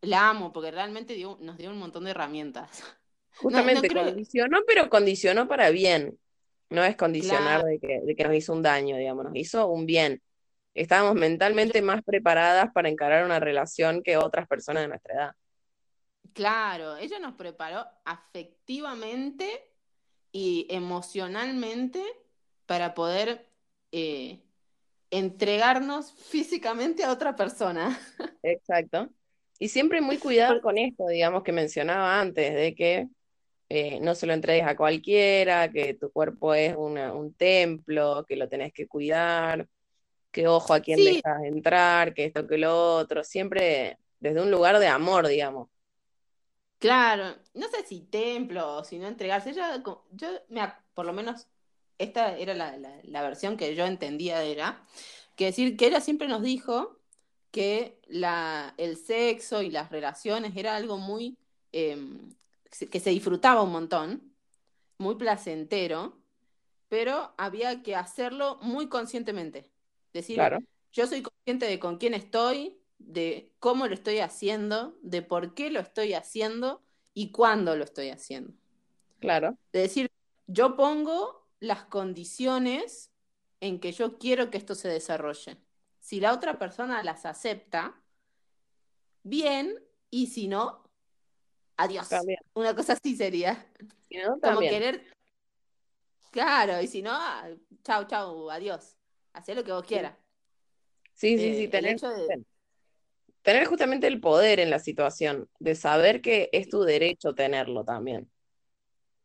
La amo porque realmente dio- nos dio un montón de herramientas. No, no justamente creo, condicionó, pero condicionó para bien. No es condicionar claro, de que, de que nos hizo un daño, digamos, nos hizo un bien. Estábamos mentalmente más preparadas para encarar una relación que otras personas de nuestra edad. Claro, ella nos preparó afectivamente y emocionalmente para poder eh, entregarnos físicamente a otra persona. Exacto. Y siempre muy cuidado con esto, digamos, que mencionaba antes, de que eh, no se lo entregues a cualquiera, que tu cuerpo es una- un templo, que lo tenés que cuidar, que ojo a quién Sí, dejas entrar, que esto, que lo otro, siempre desde un lugar de amor, digamos. Claro, no sé si templo o si no entregarse. Co- yo, me por lo menos, esta era la, la- la versión que yo entendía de ella, que decir que ella siempre nos dijo que la, el sexo y las relaciones era algo muy, em, que se disfrutaba un montón, muy placentero, pero había que hacerlo muy conscientemente. Decir, Claro, yo soy consciente de con quién estoy, de cómo lo estoy haciendo, de por qué lo estoy haciendo y cuándo lo estoy haciendo. claro, De decir, yo pongo las condiciones en que yo quiero que esto se desarrolle. Si la otra persona las acepta, bien, y si no, adiós. también. Una cosa así sería. Si no, Como querer, claro, y si no, ah, chau, chau, adiós. Hacé lo que vos Sí, quieras. sí, sí, sí, Eh, el hecho de, tener justamente el poder en la situación, de saber que es tu derecho tenerlo también.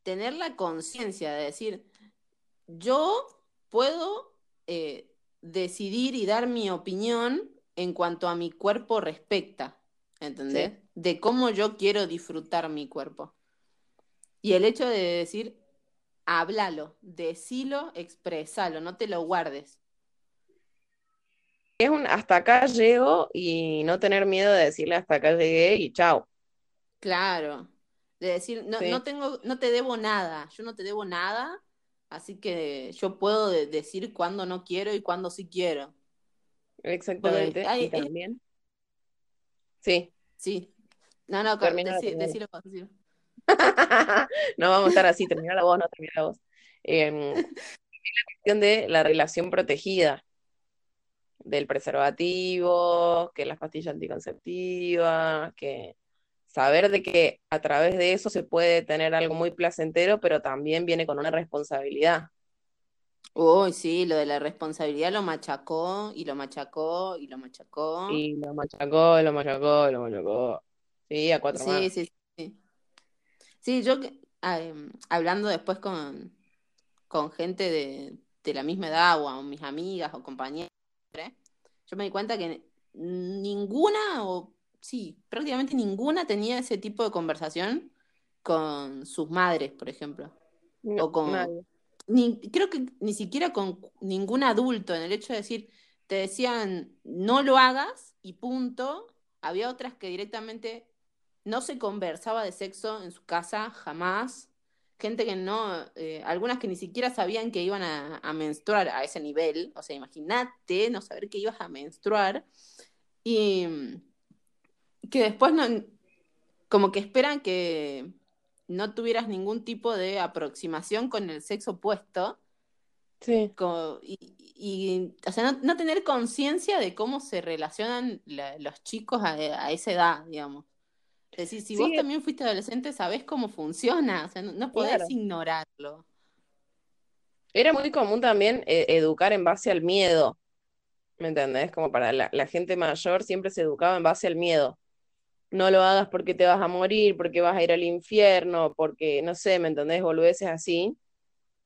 tener la conciencia de decir, yo puedo eh, decidir y dar mi opinión en cuanto a mi cuerpo respecta, Sí, ¿entendés? De cómo yo quiero disfrutar mi cuerpo. Y el hecho de decir, háblalo, decilo, expresalo, no te lo guardes. Es un hasta acá llego y no tener miedo de decirle hasta acá llegué y chao. Claro. De decir, no, Sí, no tengo, no te debo nada, yo no te debo nada, Así que yo puedo de- decir cuándo no quiero y cuándo sí quiero. Exactamente. y es- también. Sí. Sí. No, no, decí- vos, decilo. No vamos a estar así, termina la voz, no termina la voz. Em, la cuestión de la relación protegida, del preservativo, que las pastillas anticonceptivas, que saber de que a través de eso se puede tener algo muy placentero, pero también viene con una responsabilidad. Uy, sí, lo de la responsabilidad lo machacó y lo machacó y lo machacó. Y lo machacó, lo machacó, lo machacó. Sí, a cuatro Sí, más. sí, sí. Sí, yo em, hablando después con, con gente de, de la misma edad o a mis amigas o compañeras, ¿eh? yo me di cuenta que ninguna o sí, prácticamente ninguna tenía ese tipo de conversación con sus madres, por ejemplo. No, O con, ni, creo que ni siquiera con ningún adulto, en el hecho de decir, te decían, no lo hagas y punto. Había otras que directamente no se conversaba de sexo en su casa, jamás. Gente que no, eh, algunas que ni siquiera sabían que iban a, a menstruar a ese nivel. O sea, imagínate no saber que ibas a menstruar. Y mm, que después no, como que esperan que no tuvieras ningún tipo de aproximación con el sexo opuesto Sí. y, y, o sea, no, no tener conciencia de cómo se relacionan la- los chicos a, a esa edad, digamos. Es decir, si vos también fuiste adolescente, sabés cómo funciona, o sea, no, no podés claro. ignorarlo. Era muy común también eh, educar en base al miedo, ¿me entendés? Como para la, la gente mayor siempre se educaba en base al miedo. No lo hagas porque te vas a morir, porque vas a ir al infierno, porque, no sé, ¿me entendés? Boludeces así.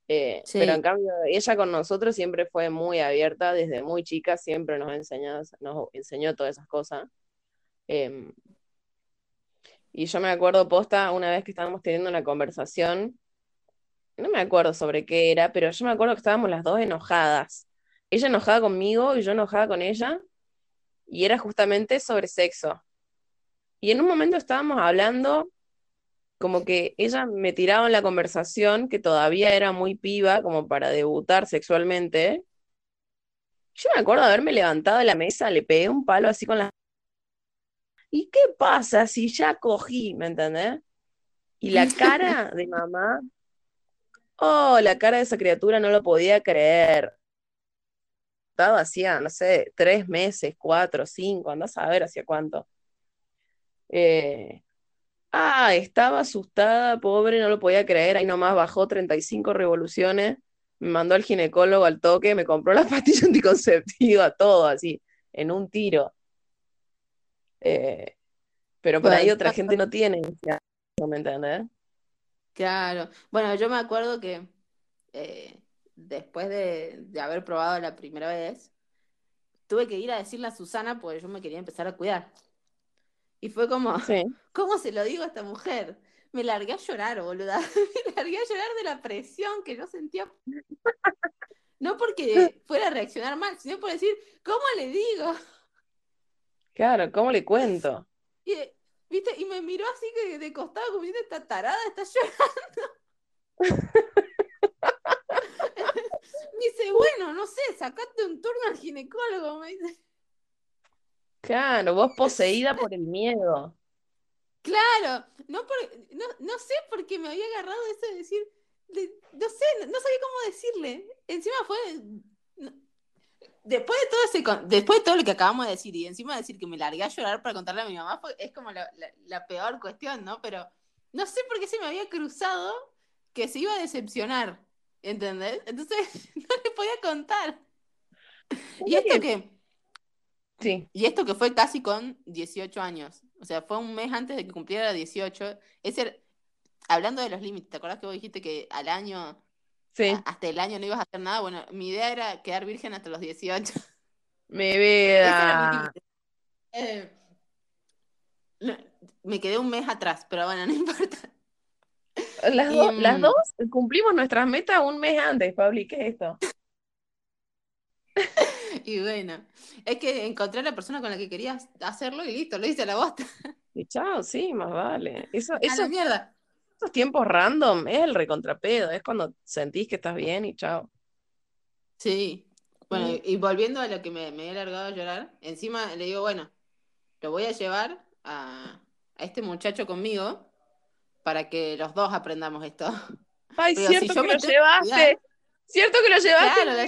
Eh, pero en cambio, ella con nosotros siempre fue muy abierta, desde muy chica siempre nos enseñó, nos enseñó todas esas cosas. Em, y yo me acuerdo, posta, una vez que estábamos teniendo una conversación, no me acuerdo sobre qué era, pero yo me acuerdo que estábamos las dos enojadas. Ella enojada conmigo y yo enojada con ella, y era justamente sobre sexo. Y en un momento estábamos hablando, como que ella me tiraba en la conversación, que todavía era muy piba, como para debutar sexualmente. Yo me acuerdo haberme levantado de la mesa, le pegué un palo así con la... ¿Y qué pasa si ya cogí? ¿Me entendés? Y la cara de mamá, oh, la cara de esa criatura no lo podía creer. Estaba hacía, no sé, tres meses, cuatro, cinco, andás a ver hacia cuánto. Eh, ah, estaba asustada, pobre, no lo podía creer. Ahí nomás bajó 35 revoluciones, me mandó al ginecólogo al toque, me compró la pastilla anticonceptiva, todo así, en un tiro. Eh, pero por ahí otra gente no tiene ¿me entendés? claro. Bueno, yo me acuerdo que eh, después de, de haber probado la primera vez, tuve que ir a decirle a Susana porque yo me quería empezar a cuidar. Y fue como, Sí, ¿cómo se lo digo a esta mujer? Me largué a llorar, boluda. Me largué a llorar de la presión que yo sentía. No porque fuera a reaccionar mal, sino por decir, ¿cómo le digo? Claro, ¿cómo le cuento? Y, ¿viste? y me miró así que de costado, como diciendo, esta tarada está llorando. Me dice, bueno, no sé, sacate un turno al ginecólogo. Me dice, Claro, vos poseída por el miedo. claro, no, por, no, no sé por qué me había agarrado eso de decir, de- no sé, no sabía cómo decirle. Encima fue, después de todo ese, después de todo lo que acabamos de decir, y encima decir que me largué a llorar para contarle a mi mamá, fue, es como la, la- la peor cuestión, ¿no? Pero no sé por qué se me había cruzado que se iba a decepcionar, ¿entendés? Entonces no le podía contar. Y esto que, Sí, y esto que fue casi con 18 años, o sea, fue un mes antes de que cumpliera 18, ese, hablando de los límites, ¿te acordás que vos dijiste que al año, sí, hasta el año no ibas a hacer nada? Bueno, mi idea era quedar virgen hasta los 18. mi Ese era mi vida. Eh, no, me quedé un mes atrás, pero bueno, no importa. Las, Y, dos, las mm, dos cumplimos nuestras metas un mes antes, Pabli, ¿qué es esto? y bueno, es que encontré a la persona con la que querías hacerlo y listo, lo hice a la bosta. Y chao, sí, más vale. Eso, A eso la mierda. Esos tiempos random es el recontrapedo, es cuando sentís que estás bien y chao. Sí. Bueno, y volviendo a lo que me, me he largado a llorar, encima le digo, bueno, lo voy a llevar a, a este muchacho conmigo para que los dos aprendamos esto. Ay, cierto que lo llevaste. Cierto que lo llevaste. Claro, me,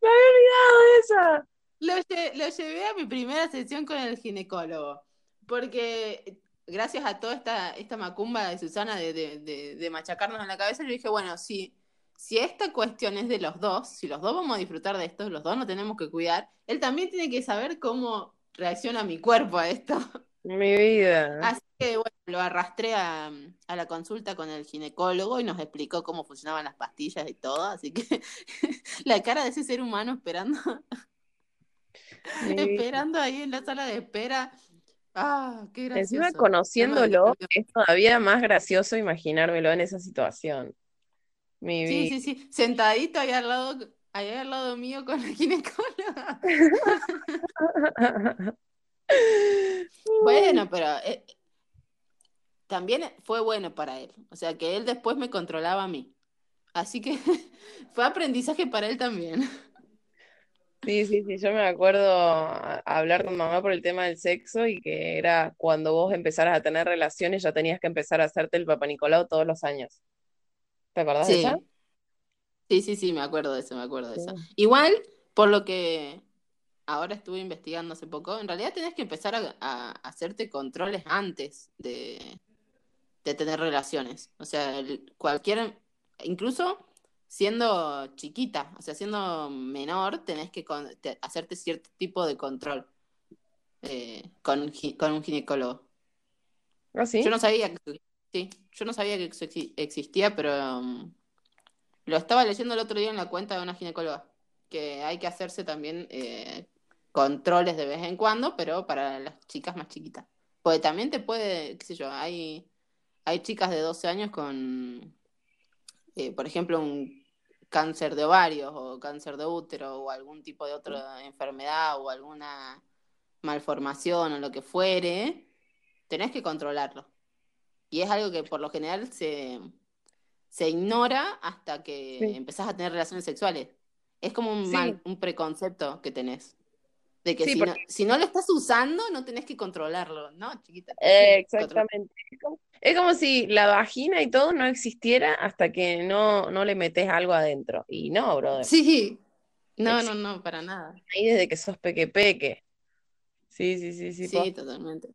me había olvidado de esa. Lo, lo, llevé a mi primera sesión con el ginecólogo, porque gracias a toda esta, esta macumba de Susana de, de, de, machacarnos en la cabeza, yo dije, bueno, si, si esta cuestión es de los dos, si los dos vamos a disfrutar de esto, los dos nos tenemos que cuidar, él también tiene que saber cómo reacciona mi cuerpo a esto. Mi vida. Así que bueno, lo arrastré a, a, la consulta con el ginecólogo y nos explicó cómo funcionaban las pastillas y todo, así que la cara de ese ser humano esperando esperando ahí en la sala de espera. Ah, qué gracioso. Encima conociéndolo, es todavía más gracioso imaginármelo en esa situación. Mi sí, sí, sí. Sentadito ahí al lado, ahí al lado mío con la ginecóloga. bueno, pero eh, también fue bueno para él. O sea, que él después me controlaba a mí. Así que fue aprendizaje para él también. Sí, sí, sí, yo me acuerdo hablar con mamá por el tema del sexo y que era cuando vos empezaras a tener relaciones ya tenías que empezar a hacerte el Papa Nicolau todos los años. ¿Te acordás de eso? Sí, sí, sí, me acuerdo de eso, me acuerdo de eso. Igual, por lo que ahora estuve investigando hace poco, en realidad tenés que empezar a, hacerte controles antes de, de tener relaciones. O sea, cualquier, incluso siendo chiquita, o sea, siendo menor, tenés que hacerte cierto tipo de control eh, con, con, un ginecólogo. ¿Ah, sí? Yo no sabía que, sí, yo no sabía que eso existía, pero um, lo estaba leyendo el otro día en la cuenta de una ginecóloga, que hay que hacerse también eh, controles de vez en cuando, pero para las chicas más chiquitas. Porque también te puede, qué sé yo, hay, hay chicas de 12 años con, eh, por ejemplo, un cáncer de ovarios o cáncer de útero o algún tipo de otra enfermedad o alguna malformación o lo que fuere, tenés que controlarlo. Y es algo que por lo general se, se ignora hasta que empezás a tener relaciones sexuales. Es como un, mal, un preconcepto que tenés. De que si, no, si, no, lo estás usando, no tenés que controlarlo, ¿no, chiquita? exactamente. Es como, si la vagina y todo no existiera hasta que no, no le metes algo adentro. Y no, brother. Sí. No, no, no, para nada. Ahí desde que sos peque peque. Sí, sí, sí, sí. Sí, totalmente.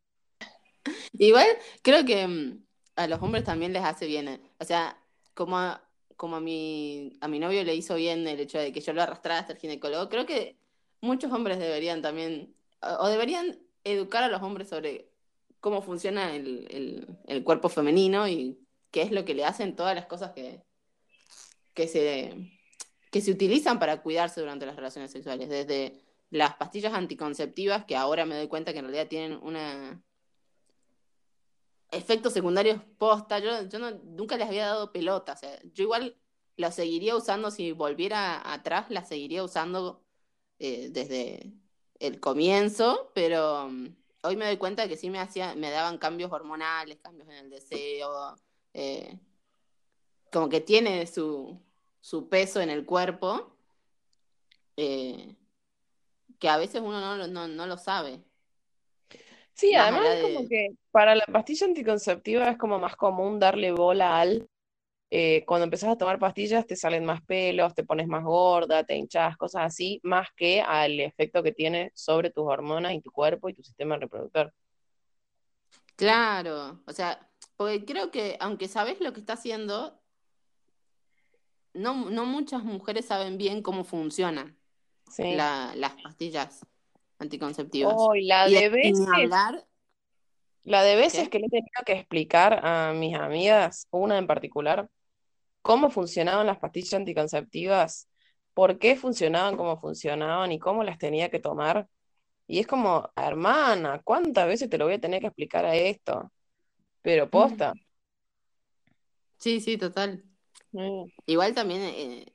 Igual creo que mm, a los hombres también les hace bien. Eh, o sea, como a, como a mi, a mi novio le hizo bien el hecho de que yo lo arrastrara hasta el ginecólogo, creo que muchos hombres deberían también, o deberían educar a los hombres sobre cómo funciona el, el, cuerpo femenino y qué es lo que le hacen todas las cosas que, que, se, que se utilizan para cuidarse durante las relaciones sexuales, desde las pastillas anticonceptivas, que ahora me doy cuenta que en realidad tienen una efectos secundarios posta, yo, yo nunca les había dado pelota, o sea, yo igual la seguiría usando si volviera atrás, la seguiría usando eh, desde el comienzo, pero um, hoy me doy cuenta de que sí me hacía, me daban cambios hormonales, cambios en el deseo, eh, como que tiene su, su, peso en el cuerpo, eh, que a veces uno no, no, no lo sabe. Sí, además es como que para la pastilla anticonceptiva es como más común darle bola al eh, cuando empezás a tomar pastillas te salen más pelos, te pones más gorda, te hinchas, cosas así, más que al efecto que tiene sobre tus hormonas y tu cuerpo y tu sistema reproductor. Claro, o sea, porque creo que aunque sabes lo que está haciendo, no, no muchas mujeres saben bien cómo funcionan las pastillas anticonceptivas. Oh, la de veces, la de veces que le he tenido que explicar a mis amigas, una en particular, cómo funcionaban las pastillas anticonceptivas, por qué funcionaban como funcionaban y cómo las tenía que tomar. Y es como, hermana, ¿cuántas veces te lo voy a tener que explicar a esto? Pero posta. Sí, sí, total. Igual también, eh,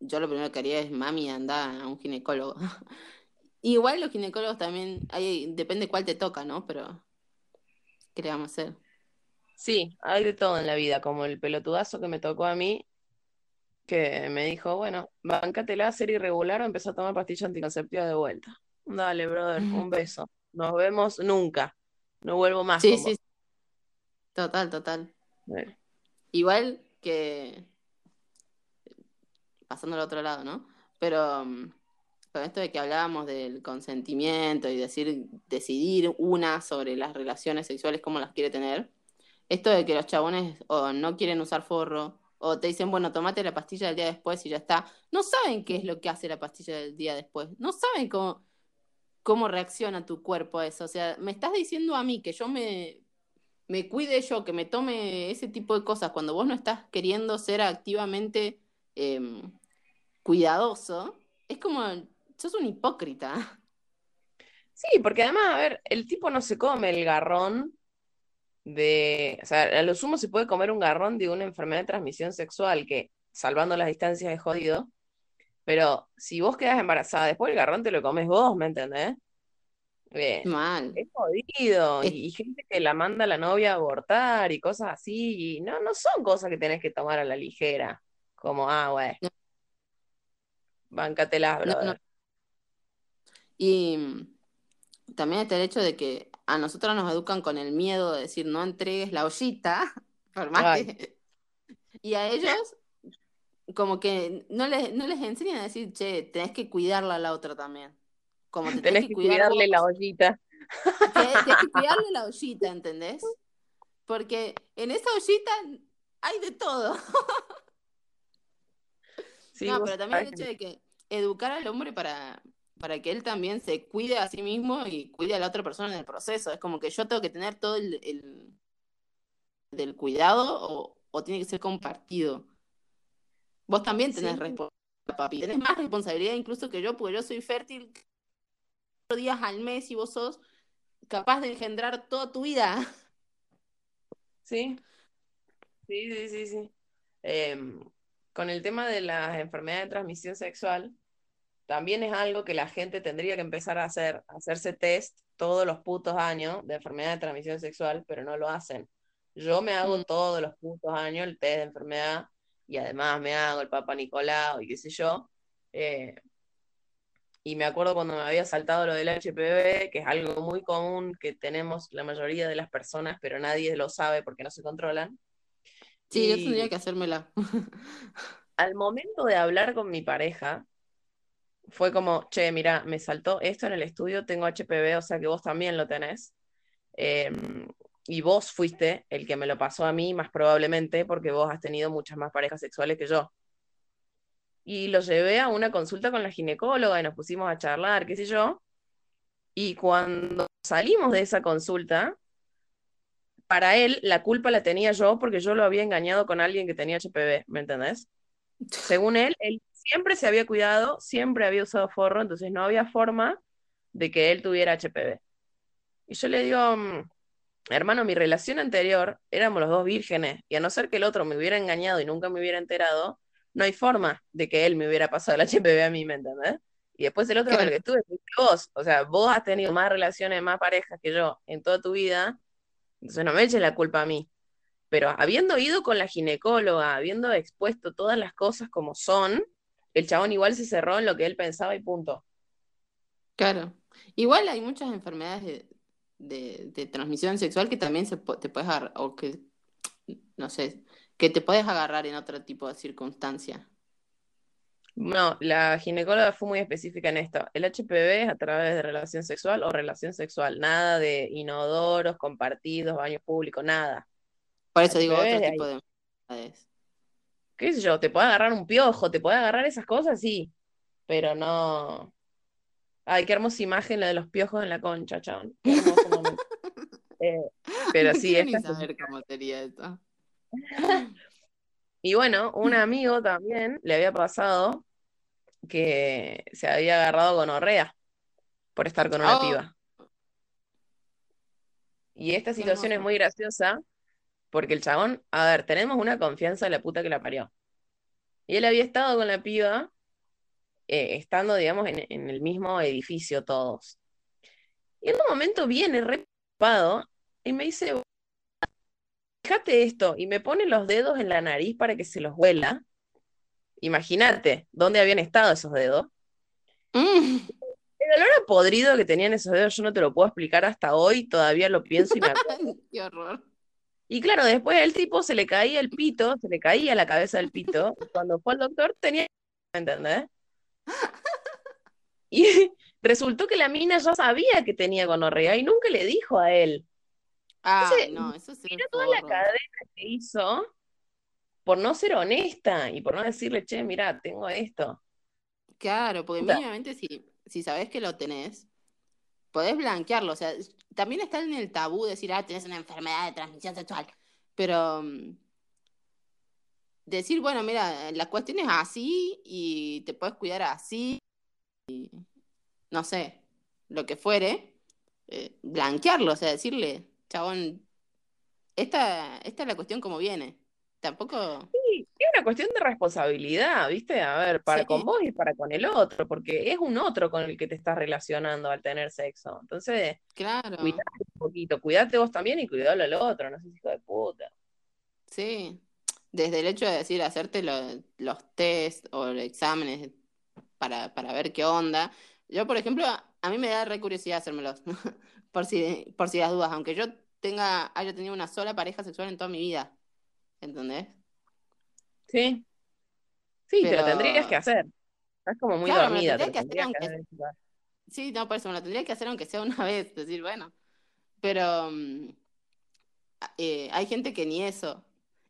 yo lo primero que haría es, mami, anda a un ginecólogo. Igual los ginecólogos también, hay, depende cuál te toca, ¿no? Pero ¿Qué le vamos a hacer? Sí, hay de todo en la vida, como el pelotudazo que me tocó a mí, que me dijo, bueno, bancatela a ser irregular o empezó a tomar pastilla anticonceptiva de vuelta. Dale, brother, un beso. Nos vemos nunca. No vuelvo más. Sí, sí. vos. Total, total. Bueno, Igual que pasando al otro lado, ¿no? Pero mm, con esto de que hablábamos del consentimiento y decir, decidir una sobre las relaciones sexuales, cómo las quiere tener, esto de que los chabones o no quieren usar forro, o te dicen, bueno, tomate la pastilla del día después y ya está, no saben qué es lo que hace la pastilla del día después, no saben cómo, cómo reacciona tu cuerpo a eso. O sea, me estás diciendo a mí que yo me, me cuide yo, que me tome ese tipo de cosas cuando vos no estás queriendo ser activamente em, cuidadoso, es como, sos un hipócrita. Sí, porque además, a ver, el tipo no se come el garrón de, o sea, a lo sumo se puede comer un garrón de una enfermedad de transmisión sexual que, salvando las distancias, es jodido, pero si vos quedas embarazada, después el garrón te lo comes vos, ¿me entendés? Bien, Mal. es jodido, Es- y, gente que la manda a la novia a abortar y cosas así, y no, no son cosas que tenés que tomar a la ligera, como, ah, güey, no, bancatelas, no, no. brother. Y mm, también está el hecho de que a nosotros nos educan con el miedo de decir no entregues la ollita, por más que... Y a ellos como que no les, no les enseñan a decir, che, tenés que cuidarla a la otra también. Como te tenés tenés que que cuidar cuidarle la ollita. Tenés que cuidarle la ollita, ¿entendés? Porque en esa ollita hay de todo. Sí, No, pero también el sabés hecho de que educar al hombre para, para que él también se cuide a sí mismo y cuide a la otra persona en el proceso. Es como que yo tengo que tener todo el, el- del cuidado o, o tiene que ser compartido. Vos también tenés Sí, responsabilidad, papi. Tenés más responsabilidad incluso que yo, porque yo soy fértil cuatro días al mes y vos sos capaz de engendrar toda tu vida. sí, sí, sí, sí, sí. Em, con el tema de las enfermedades de transmisión sexual, también es algo que la gente tendría que empezar a hacer, hacerse test todos los putos años de enfermedad de transmisión sexual, pero no lo hacen. Yo me hago Mm, todos los putos años el test de enfermedad y además me hago el Papa Nicolau y qué sé yo. Eh, y me acuerdo cuando me había saltado lo del HPV, que es algo muy común que tenemos la mayoría de las personas, pero nadie lo sabe porque no se controlan. Sí, yo tendría que hacérmela. al momento de hablar con mi pareja, fue como, che, mira, me saltó esto en el estudio, tengo HPV, o sea que vos también lo tenés. Eh, y vos fuiste el que me lo pasó a mí, más probablemente, porque vos has tenido muchas más parejas sexuales que yo. Y lo llevé a una consulta con la ginecóloga y nos pusimos a charlar, qué sé yo. Y cuando salimos de esa consulta, para él la culpa la tenía yo porque yo lo había engañado con alguien que tenía HPV, ¿me entendés? Según él, él siempre se había cuidado, siempre había usado forro, entonces no había forma de que él tuviera HPV. Y yo le digo, "Mm, hermano, mi relación anterior éramos los dos vírgenes, y a no ser que el otro me hubiera engañado y nunca me hubiera enterado, no hay forma de que él me hubiera pasado el HPV a mí, ¿me entendés? Y después el otro con el que estuve vos, o sea, vos has tenido más relaciones, más parejas que yo en toda tu vida, entonces no me eches la culpa a mí. Pero habiendo ido con la ginecóloga, habiendo expuesto todas las cosas como son, el chabón igual se cerró en lo que él pensaba y punto. claro. Igual hay muchas enfermedades de, de, de transmisión sexual que también se, te puedes agarrar, o que, no sé, que te puedes agarrar en otro tipo de circunstancia. No, la ginecóloga fue muy específica en esto. El HPV es a través de relación sexual o relación sexual, nada de inodoros, compartidos, baños públicos, nada. Por eso digo, HPV otro tipo ahí. de enfermedades. ¿Qué sé yo? ¿Te puede agarrar un piojo? ¿Te puede agarrar esas cosas? Sí, pero no. Ay, qué hermosa imagen la de los piojos en la concha, chabón. Qué hermoso momento. Eh, pero sí, esta es saber cómo sería esto. Y bueno, un amigo también le había pasado que se había agarrado gonorrea por estar con una Oh, piba. Y esta situación es muy graciosa porque el chabón, a ver, tenemos una confianza de la puta que la parió. Y él había estado con la piba, eh, estando, digamos, en, en el mismo edificio todos. Y en un momento viene re preocupado y me dice, fíjate esto, y me pone los dedos en la nariz para que se los huela. Imagínate, ¿dónde habían estado esos dedos? Mm. El olor a podrido que tenían esos dedos, yo no te lo puedo explicar hasta hoy, todavía lo pienso y me acuerdo. Qué horror. Y claro, después el tipo se le caía el pito, se le caía la cabeza del pito. y Cuando fue al doctor tenía, ¿me entendés? Y resultó que la mina ya sabía que tenía gonorrea y nunca le dijo a él. Ah, Entonces, no, eso sí Mira toda la cadena que hizo por no ser honesta y por no decirle, che, mira, tengo esto. Claro, porque mínimamente si, si sabes que lo tenés, podés blanquearlo. O sea, también está en el tabú decir, ah, tenés una enfermedad de transmisión sexual. Pero mm, decir, bueno, mira, la cuestión es así y te puedes cuidar así, y no sé, lo que fuere, eh, blanquearlo, o sea, decirle, chabón, esta, esta es la cuestión como viene. Tampoco, es una cuestión de responsabilidad, ¿viste? A ver, para Sí. con vos y para con el otro, porque es un otro con el que te estás relacionando al tener sexo. Entonces, claro, cuidate un poquito, cuidate vos también y cuidalo al otro, no seas hijo de puta. sí. Desde el hecho de decir, hacerte lo- los test o los exámenes para, para ver qué onda. Yo, por ejemplo, a mí me da re curiosidad hacérmelos, por si, por si las dudas, aunque yo tenga, haya tenido una sola pareja sexual en toda mi vida, ¿entendés? Sí, sí, te Pero, lo tendrías que hacer. Estás como muy claro, dormida, te lo tendrías que aunque, hacer. igual. sí, no, por eso me lo tendría que hacer aunque sea una vez, decir, bueno, pero mm, eh, hay gente que ni eso.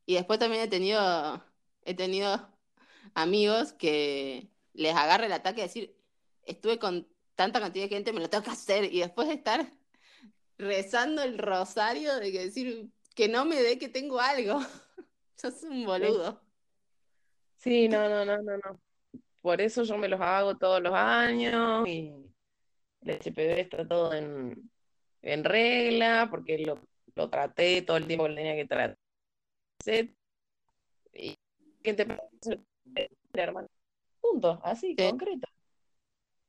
Y después también he tenido, he tenido amigos que les agarra el ataque de decir, estuve con tanta cantidad de gente, me lo tengo que hacer. Y después de estar rezando el rosario de que decir que no me dé que tengo algo. Sos un boludo. Sí, no, no, no, no, no. Por eso yo me los hago todos los años y el HPV está todo en, en regla, porque lo, lo traté todo el tiempo que tenía que tratar. Y ¿qué te parece, hermano? Punto, así, Sí. concreto.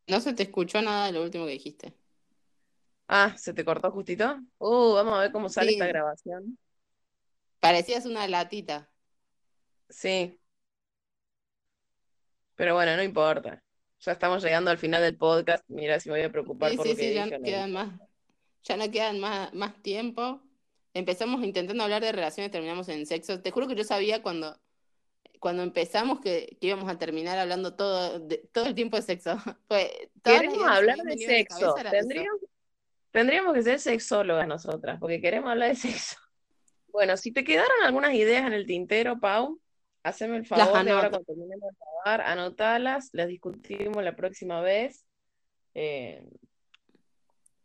No se te escuchó nada de lo último que dijiste. Ah, ¿se te cortó justito? Uh, vamos a ver cómo sale esta grabación. parecías una latita. Sí, pero bueno, no importa. Ya estamos llegando al final del podcast. Mira si me voy a preocupar Sí, por sí, lo que sí, ya dije no más, ya no quedan más, más tiempo. Empezamos intentando hablar de relaciones, terminamos en sexo. Te juro que yo sabía cuando, cuando empezamos que, que íbamos a terminar hablando todo, de- todo el tiempo de sexo. Pues Queremos hablar de sexo. Tendríamos, tendríamos que ser sexólogas nosotras, porque queremos hablar de sexo. Bueno, si te quedaron algunas ideas en el tintero, Pau, haceme el favor de ahora cuando terminemos de grabar, anotalas, las discutimos la próxima vez. Eh,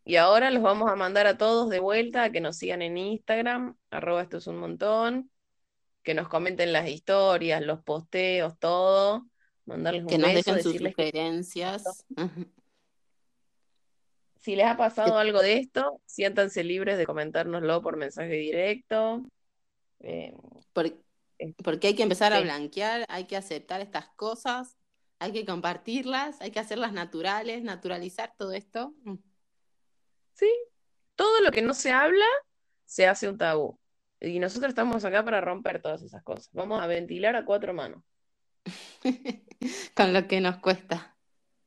y ahora los vamos a mandar a todos de vuelta a que nos sigan en Instagram, arroba esto es un montón, que nos comenten las historias, los posteos, todo, mandarles Que un nos beso, dejen sus que sugerencias. Si les ha Que- pasado algo de esto, siéntanse libres de comentárnoslo por mensaje directo. Eh, por- eh, porque hay que empezar a sí. blanquear, hay que aceptar estas cosas, hay que compartirlas, hay que hacerlas naturales, naturalizar todo esto. Mm. Sí, todo lo que no se habla se hace un tabú. Y nosotros estamos acá para romper todas esas cosas. Vamos a ventilar a cuatro manos. Con lo que nos cuesta.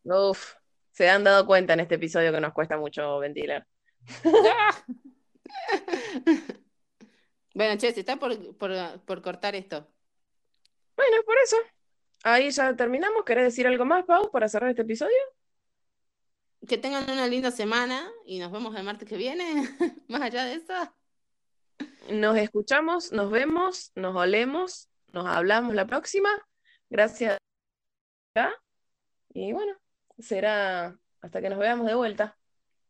Uf, se han dado cuenta en este episodio que nos cuesta mucho ventilar. Bueno, che, se está por, por, por cortar esto. Bueno, por eso. Ahí ya terminamos. ¿Querés decir algo más, Pau, para cerrar este episodio? Que tengan una linda semana y nos vemos el martes que viene. Más allá de eso. Nos escuchamos, nos vemos, nos olemos, nos hablamos la próxima. Gracias. Y bueno, será hasta que nos veamos de vuelta.